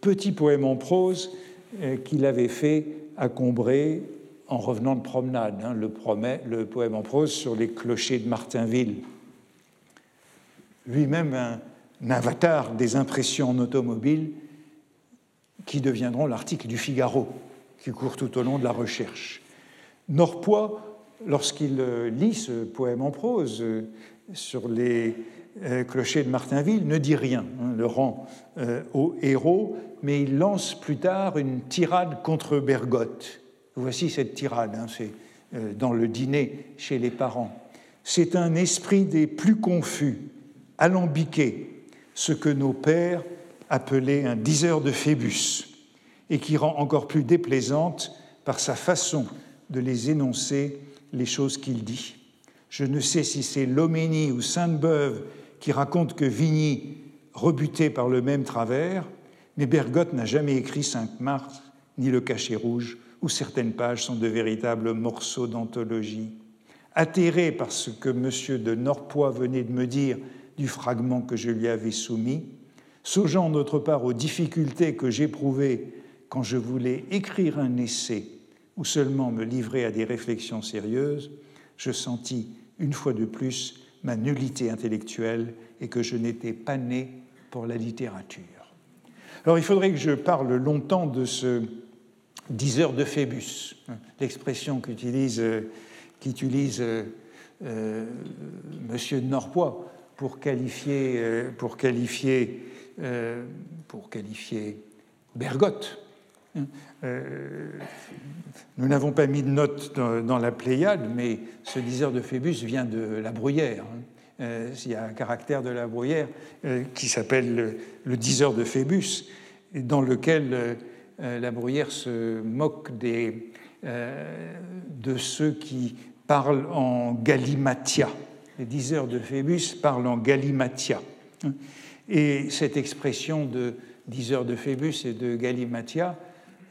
[SPEAKER 2] petit poème en prose euh, qu'il avait fait à Combray en revenant de promenade, hein, le, poème en prose sur les clochers de Martinville. Lui-même un, un avatar des impressions en automobile qui deviendront l'article du Figaro, qui court tout au long de la recherche. Norpois, lorsqu'il euh, lit ce poème en prose euh, sur les euh, clochers de Martinville, ne dit rien, hein, le rend au héros, mais il lance plus tard une tirade contre Bergotte. Voici cette tirade, hein, c'est dans le dîner chez les parents. C'est un esprit des plus confus, alambiqué, ce que nos pères appelé un diseur de Phébus, et qui rend encore plus déplaisante par sa façon de les énoncer les choses qu'il dit. Je ne sais si c'est Loménie ou Sainte-Beuve qui raconte que Vigny, rebuté par le même travers, mais Bergotte n'a jamais écrit Sainte-Marthe ni le cachet rouge, où certaines pages sont de véritables morceaux d'anthologie. Atterré par ce que M. de Norpois venait de me dire du fragment que je lui avais soumis, Songeant d'autre part aux difficultés que j'éprouvais quand je voulais écrire un essai ou seulement me livrer à des réflexions sérieuses, je sentis une fois de plus ma nullité intellectuelle et que je n'étais pas né pour la littérature. Alors il faudrait que je parle longtemps de ce diseur de Phébus, l'expression qu'utilise qu'utilise euh, euh, M. Norpois pour qualifier, euh, pour qualifier euh, pour qualifier Bergotte. Euh, nous n'avons pas mis de note dans, la Pléiade, mais ce diseur de Phébus vient de la Bruyère. Hein. Euh, il y a un caractère de la Bruyère qui s'appelle le, diseur de Phébus, dans lequel la Bruyère se moque des, de ceux qui parlent en galimatia. Les diseurs de Phébus parlent en galimatia. Et cette expression de diseur de Phébus et de Galimatia,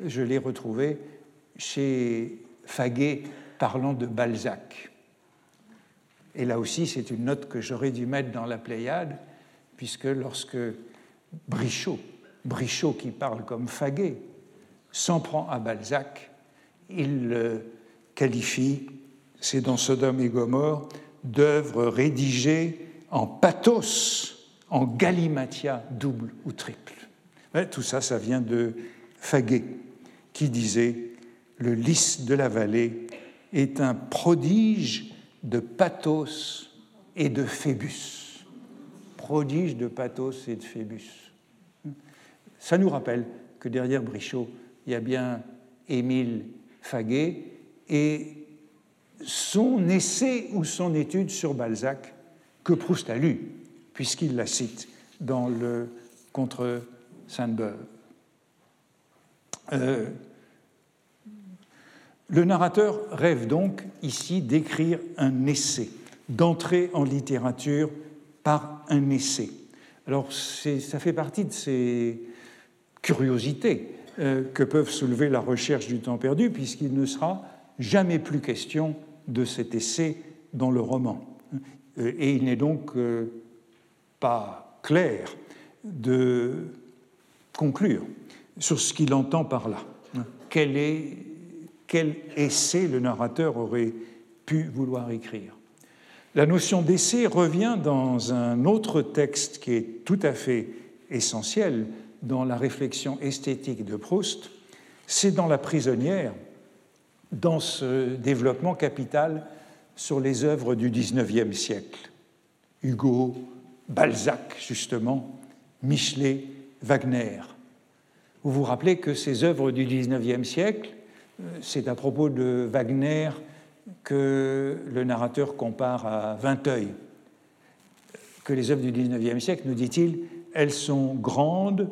[SPEAKER 2] je l'ai retrouvée chez Faguet parlant de Balzac. Et là aussi, c'est une note que j'aurais dû mettre dans la Pléiade, puisque lorsque Brichot, Brichot qui parle comme Faguet, s'en prend à Balzac, il le qualifie, c'est dans Sodome et Gomorre, d'œuvre rédigée en pathos en galimatia double ou triple. tout ça, ça vient de Faguet, qui disait Le lys de la vallée est un prodige de pathos et de phébus. Prodige de pathos et de phébus. Ça nous rappelle que derrière Brichot, il y a bien Émile Faguet et son essai ou son étude sur Balzac que Proust a lu puisqu'il la cite dans le contre Sainte-Beuve. Euh, le narrateur rêve donc ici d'écrire un essai, d'entrer en littérature par un essai. Alors ça fait partie de ces curiosités euh, que peuvent soulever la recherche du temps perdu, puisqu'il ne sera jamais plus question de cet essai dans le roman. Euh, et il n'est donc pas clair de conclure sur ce qu'il entend par là. Quel, est, quel essai le narrateur aurait pu vouloir écrire? La notion d'essai revient dans un autre texte qui est tout à fait essentiel dans la réflexion esthétique de Proust, c'est dans La prisonnière, dans ce développement capital sur les œuvres du XIXe siècle. Hugo, Balzac, justement, Michelet, Wagner. Vous vous rappelez que ces œuvres du XIXe siècle, euh, c'est à propos de Wagner que le narrateur compare à Vinteuil, que les œuvres du XIXe siècle, nous dit-il, elles sont grandes,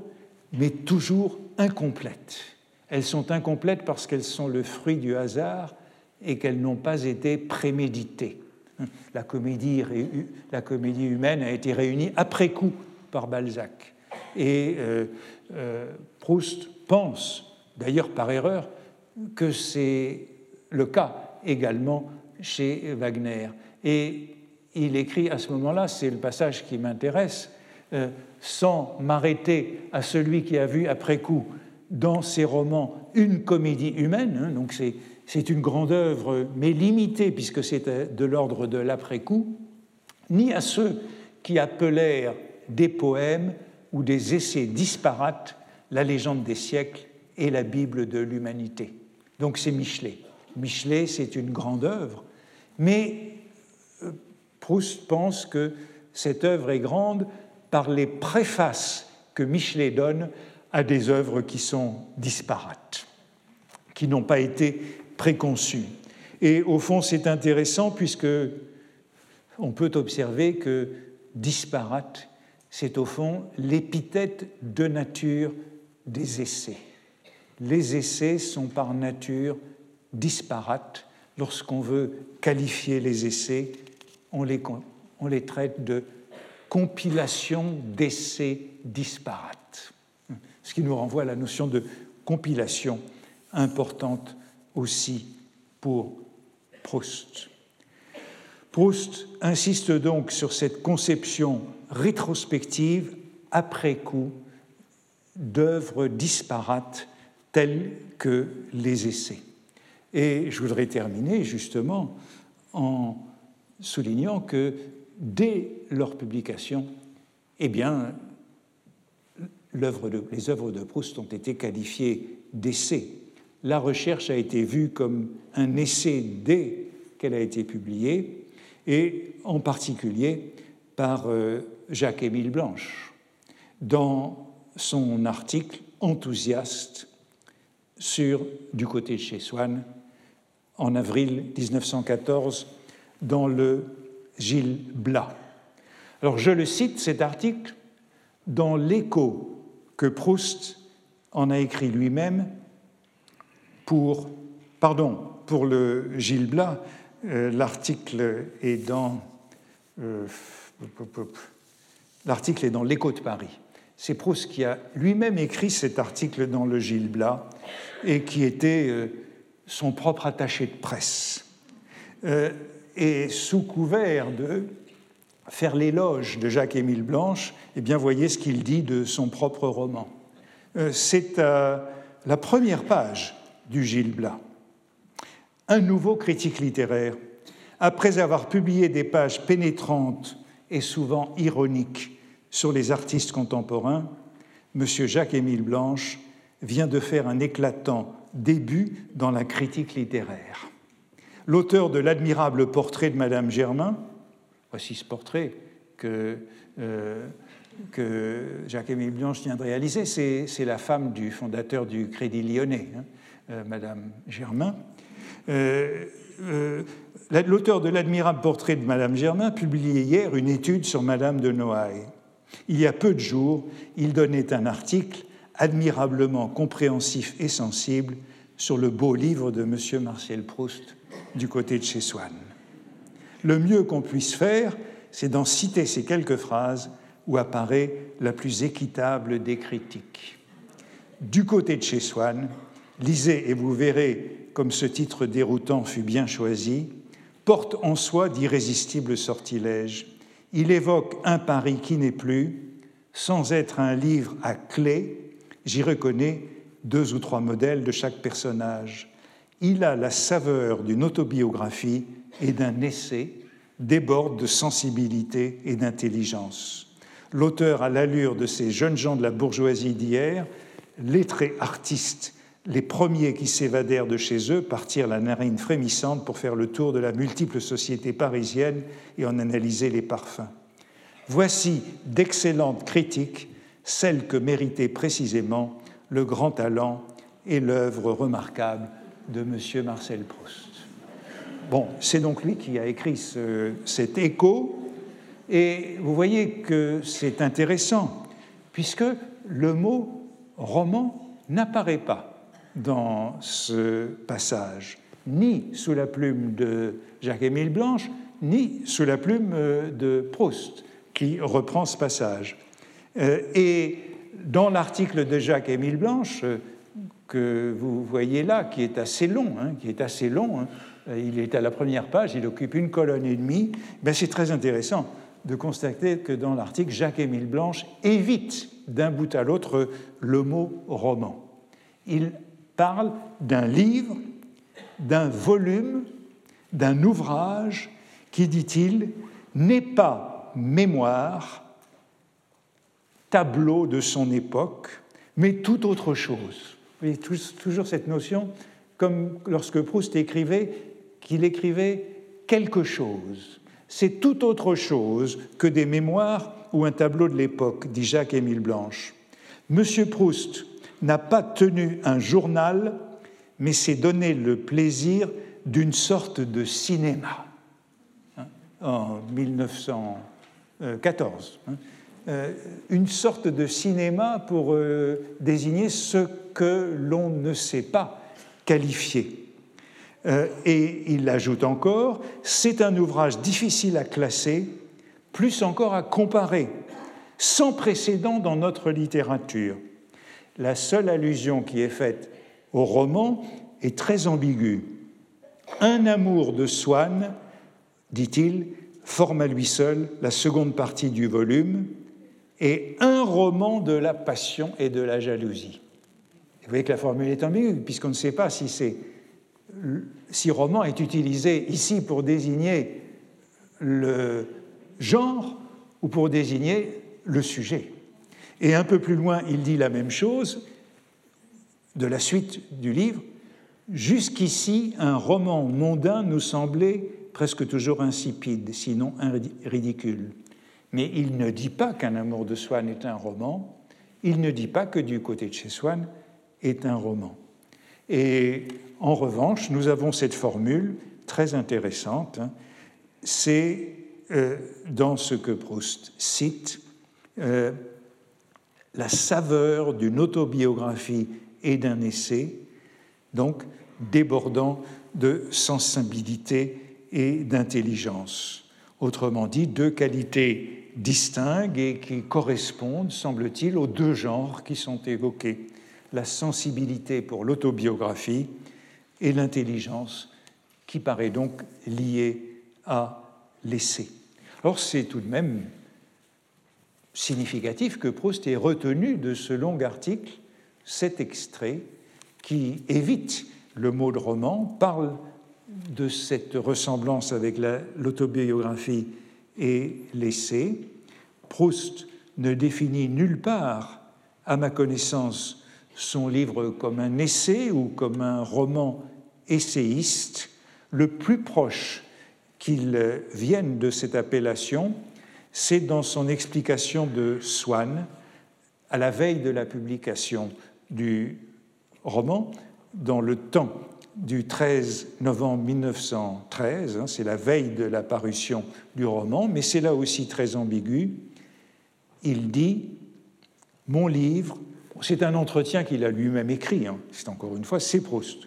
[SPEAKER 2] mais toujours incomplètes. Elles sont incomplètes parce qu'elles sont le fruit du hasard et qu'elles n'ont pas été préméditées. La comédie, la comédie, humaine a été réunie après coup par Balzac. Et euh, euh, Proust pense, d'ailleurs par erreur, que c'est le cas également chez Wagner. Et il écrit à ce moment-là, c'est le passage qui m'intéresse, euh, sans m'arrêter à celui qui a vu après coup dans ses romans une comédie humaine, hein, donc c'est une grande œuvre, mais limitée puisque c'est de l'ordre de l'après-coup, ni à ceux qui appelèrent des poèmes ou des essais disparates la légende des siècles et la Bible de l'humanité. Donc c'est Michelet. Michelet, c'est une grande œuvre, mais euh, Proust pense que cette œuvre est grande par les préfaces que Michelet donne à des œuvres qui sont disparates, qui n'ont pas été préconçues. Et au fond, c'est intéressant puisque on peut observer que disparate, c'est au fond l'épithète de nature des essais. Les essais sont par nature disparates. Lorsqu'on veut qualifier les essais, on les, traite de compilation d'essais disparates. Ce qui nous renvoie à la notion de compilation importante aussi pour Proust. Proust insiste donc sur cette conception rétrospective, après coup, d'œuvres disparates telles que les essais. Et je voudrais terminer justement en soulignant que dès leur publication, eh bien, les œuvres de Proust ont été qualifiées d'essais. La recherche a été vue comme un essai dès qu'elle a été publiée, et en particulier par euh, Jacques-Émile Blanche dans son article enthousiaste sur Du côté de chez Swann en avril 1914 dans le Gilles Blas. Alors je le cite, cet article, dans l'écho que Proust en a écrit lui-même pour, pardon, pour le Gilles Blas, euh, l'article est dans euh, l'article est dans l'écho de Paris. C'est Proust qui a lui-même écrit cet article dans le Gilles Blas et qui était euh, son propre attaché de presse. Euh, et sous couvert de faire l'éloge de Jacques-Émile Blanche, eh bien, voyez ce qu'il dit de son propre roman. Euh, c'est la première page du Gilles Blas. Un nouveau critique littéraire, après avoir publié des pages pénétrantes et souvent ironiques sur les artistes contemporains, M. Jacques-Émile Blanche vient de faire un éclatant début dans la critique littéraire. L'auteur de l'admirable portrait de Madame Germain, voici ce portrait que, euh, que Jacques-Émile Blanche vient de réaliser, c'est la femme du fondateur du Crédit Lyonnais, hein, euh, Madame Germain. Euh, l'auteur de l'admirable portrait de Madame Germain publiait hier une étude sur Madame de Noailles. Il y a peu de jours, il donnait un article admirablement compréhensif et sensible sur le beau livre de M. Marcel Proust du côté de chez Swann. Le mieux qu'on puisse faire, c'est d'en citer ces quelques phrases où apparaît la plus équitable des critiques. Du côté de chez Swann, lisez et vous verrez comme ce titre déroutant fut bien choisi, porte en soi d'irrésistibles sortilèges. Il évoque un Paris qui n'est plus, sans être un livre à clé, J'y reconnais deux ou trois modèles de chaque personnage. Il a la saveur d'une autobiographie et d'un essai, déborde de sensibilité et d'intelligence. L'auteur a l'allure de ces jeunes gens de la bourgeoisie d'hier, lettrés artistes, les premiers qui s'évadèrent de chez eux partirent la narine frémissante pour faire le tour de la multiple société parisienne et en analyser les parfums. Voici d'excellentes critiques, celles que méritait précisément le grand talent et l'œuvre remarquable de M. Marcel Proust. Bon, c'est donc lui qui a écrit cet écho, et vous voyez que c'est intéressant, puisque le mot roman n'apparaît pas dans ce passage, ni sous la plume de Jacques-Émile Blanche, ni sous la plume de Proust, qui reprend ce passage. Euh, et dans l'article de Jacques-Émile Blanche, que vous voyez là, qui est assez long, hein, qui est assez long, hein, il est à la première page, il occupe une colonne et demie, ben c'est très intéressant de constater que dans l'article, Jacques-Émile Blanche évite d'un bout à l'autre le mot roman. Il parle d'un livre, d'un volume, d'un ouvrage qui, dit-il, n'est pas mémoire, tableau de son époque, mais tout autre chose. Voyez toujours cette notion, comme lorsque Proust écrivait, qu'il écrivait quelque chose. C'est tout autre chose que des mémoires ou un tableau de l'époque, dit Jacques-Émile Blanche. Monsieur Proust n'a pas tenu un journal, mais s'est donné le plaisir d'une sorte de cinéma hein, en 1914. Hein. Euh, une sorte de cinéma pour euh, désigner ce que l'on ne sait pas qualifier. Euh, et il ajoute encore, c'est un ouvrage difficile à classer, plus encore à comparer, sans précédent dans notre littérature la seule allusion qui est faite au roman est très ambiguë. Un amour de Swann, dit-il, forme à lui seul la seconde partie du volume, et un roman de la passion et de la jalousie. Vous voyez que la formule est ambiguë, puisqu'on ne sait pas si, si roman est utilisé ici pour désigner le genre ou pour désigner le sujet. Et un peu plus loin, il dit la même chose de la suite du livre. Jusqu'ici, un roman mondain nous semblait presque toujours insipide, sinon ridicule. Mais il ne dit pas qu'un amour de Swann est un roman, il ne dit pas que du côté de chez Swann est un roman. Et en revanche, nous avons cette formule très intéressante, hein. c'est euh, dans ce que Proust cite, euh, la saveur d'une autobiographie et d'un essai, donc débordant de sensibilité et d'intelligence. Autrement dit, deux qualités distinctes et qui correspondent, semble-t-il, aux deux genres qui sont évoqués, la sensibilité pour l'autobiographie et l'intelligence qui paraît donc liée à l'essai. Or, c'est tout de même significatif que Proust ait retenu de ce long article cet extrait qui évite le mot de roman, parle de cette ressemblance avec l'autobiographie et l'essai. Proust ne définit nulle part, à ma connaissance, son livre comme un essai ou comme un roman essayiste. Le plus proche qu'il vienne de cette appellation, c'est dans son explication de Swann, à la veille de la publication du roman, dans le temps du 13 novembre 1913, hein, c'est la veille de la parution du roman, mais c'est là aussi très ambigu. Il dit Mon livre, c'est un entretien qu'il a lui-même écrit, hein, c'est encore une fois, c'est Proust.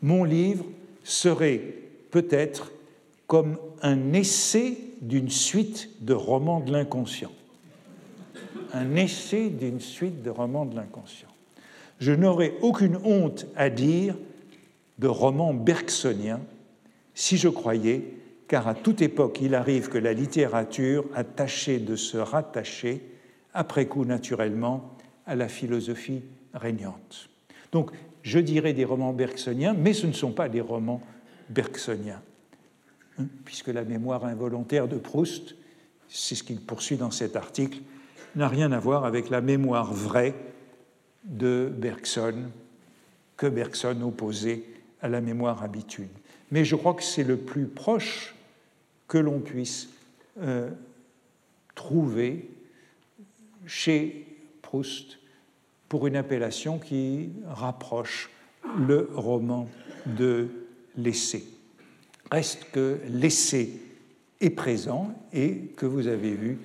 [SPEAKER 2] Mon livre serait peut-être comme un essai d'une suite de romans de l'inconscient. Un essai d'une suite de romans de l'inconscient. Je n'aurais aucune honte à dire de romans bergsoniens si je croyais, car à toute époque il arrive que la littérature a tâché de se rattacher, après coup naturellement, à la philosophie régnante. Donc je dirais des romans bergsoniens, mais ce ne sont pas des romans bergsoniens. Hein, puisque la mémoire involontaire de Proust, c'est ce qu'il poursuit dans cet article, n'a rien à voir avec la mémoire vraie de Bergson, que Bergson opposait à la mémoire habitude. Mais je crois que c'est le plus proche que l'on puisse euh, trouver chez Proust pour une appellation qui rapproche le roman de l'essai. Reste que l'essai est présent et que vous avez vu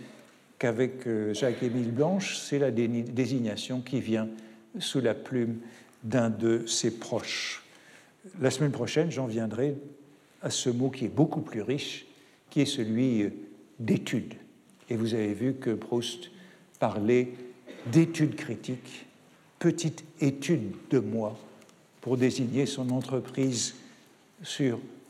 [SPEAKER 2] qu'avec euh, Jacques-Émile Blanche, c'est la désignation qui vient sous la plume d'un de ses proches. La semaine prochaine, j'en viendrai à ce mot qui est beaucoup plus riche, qui est celui euh, d'étude. Et vous avez vu que Proust parlait d'étude critique, petite étude de moi, pour désigner son entreprise sur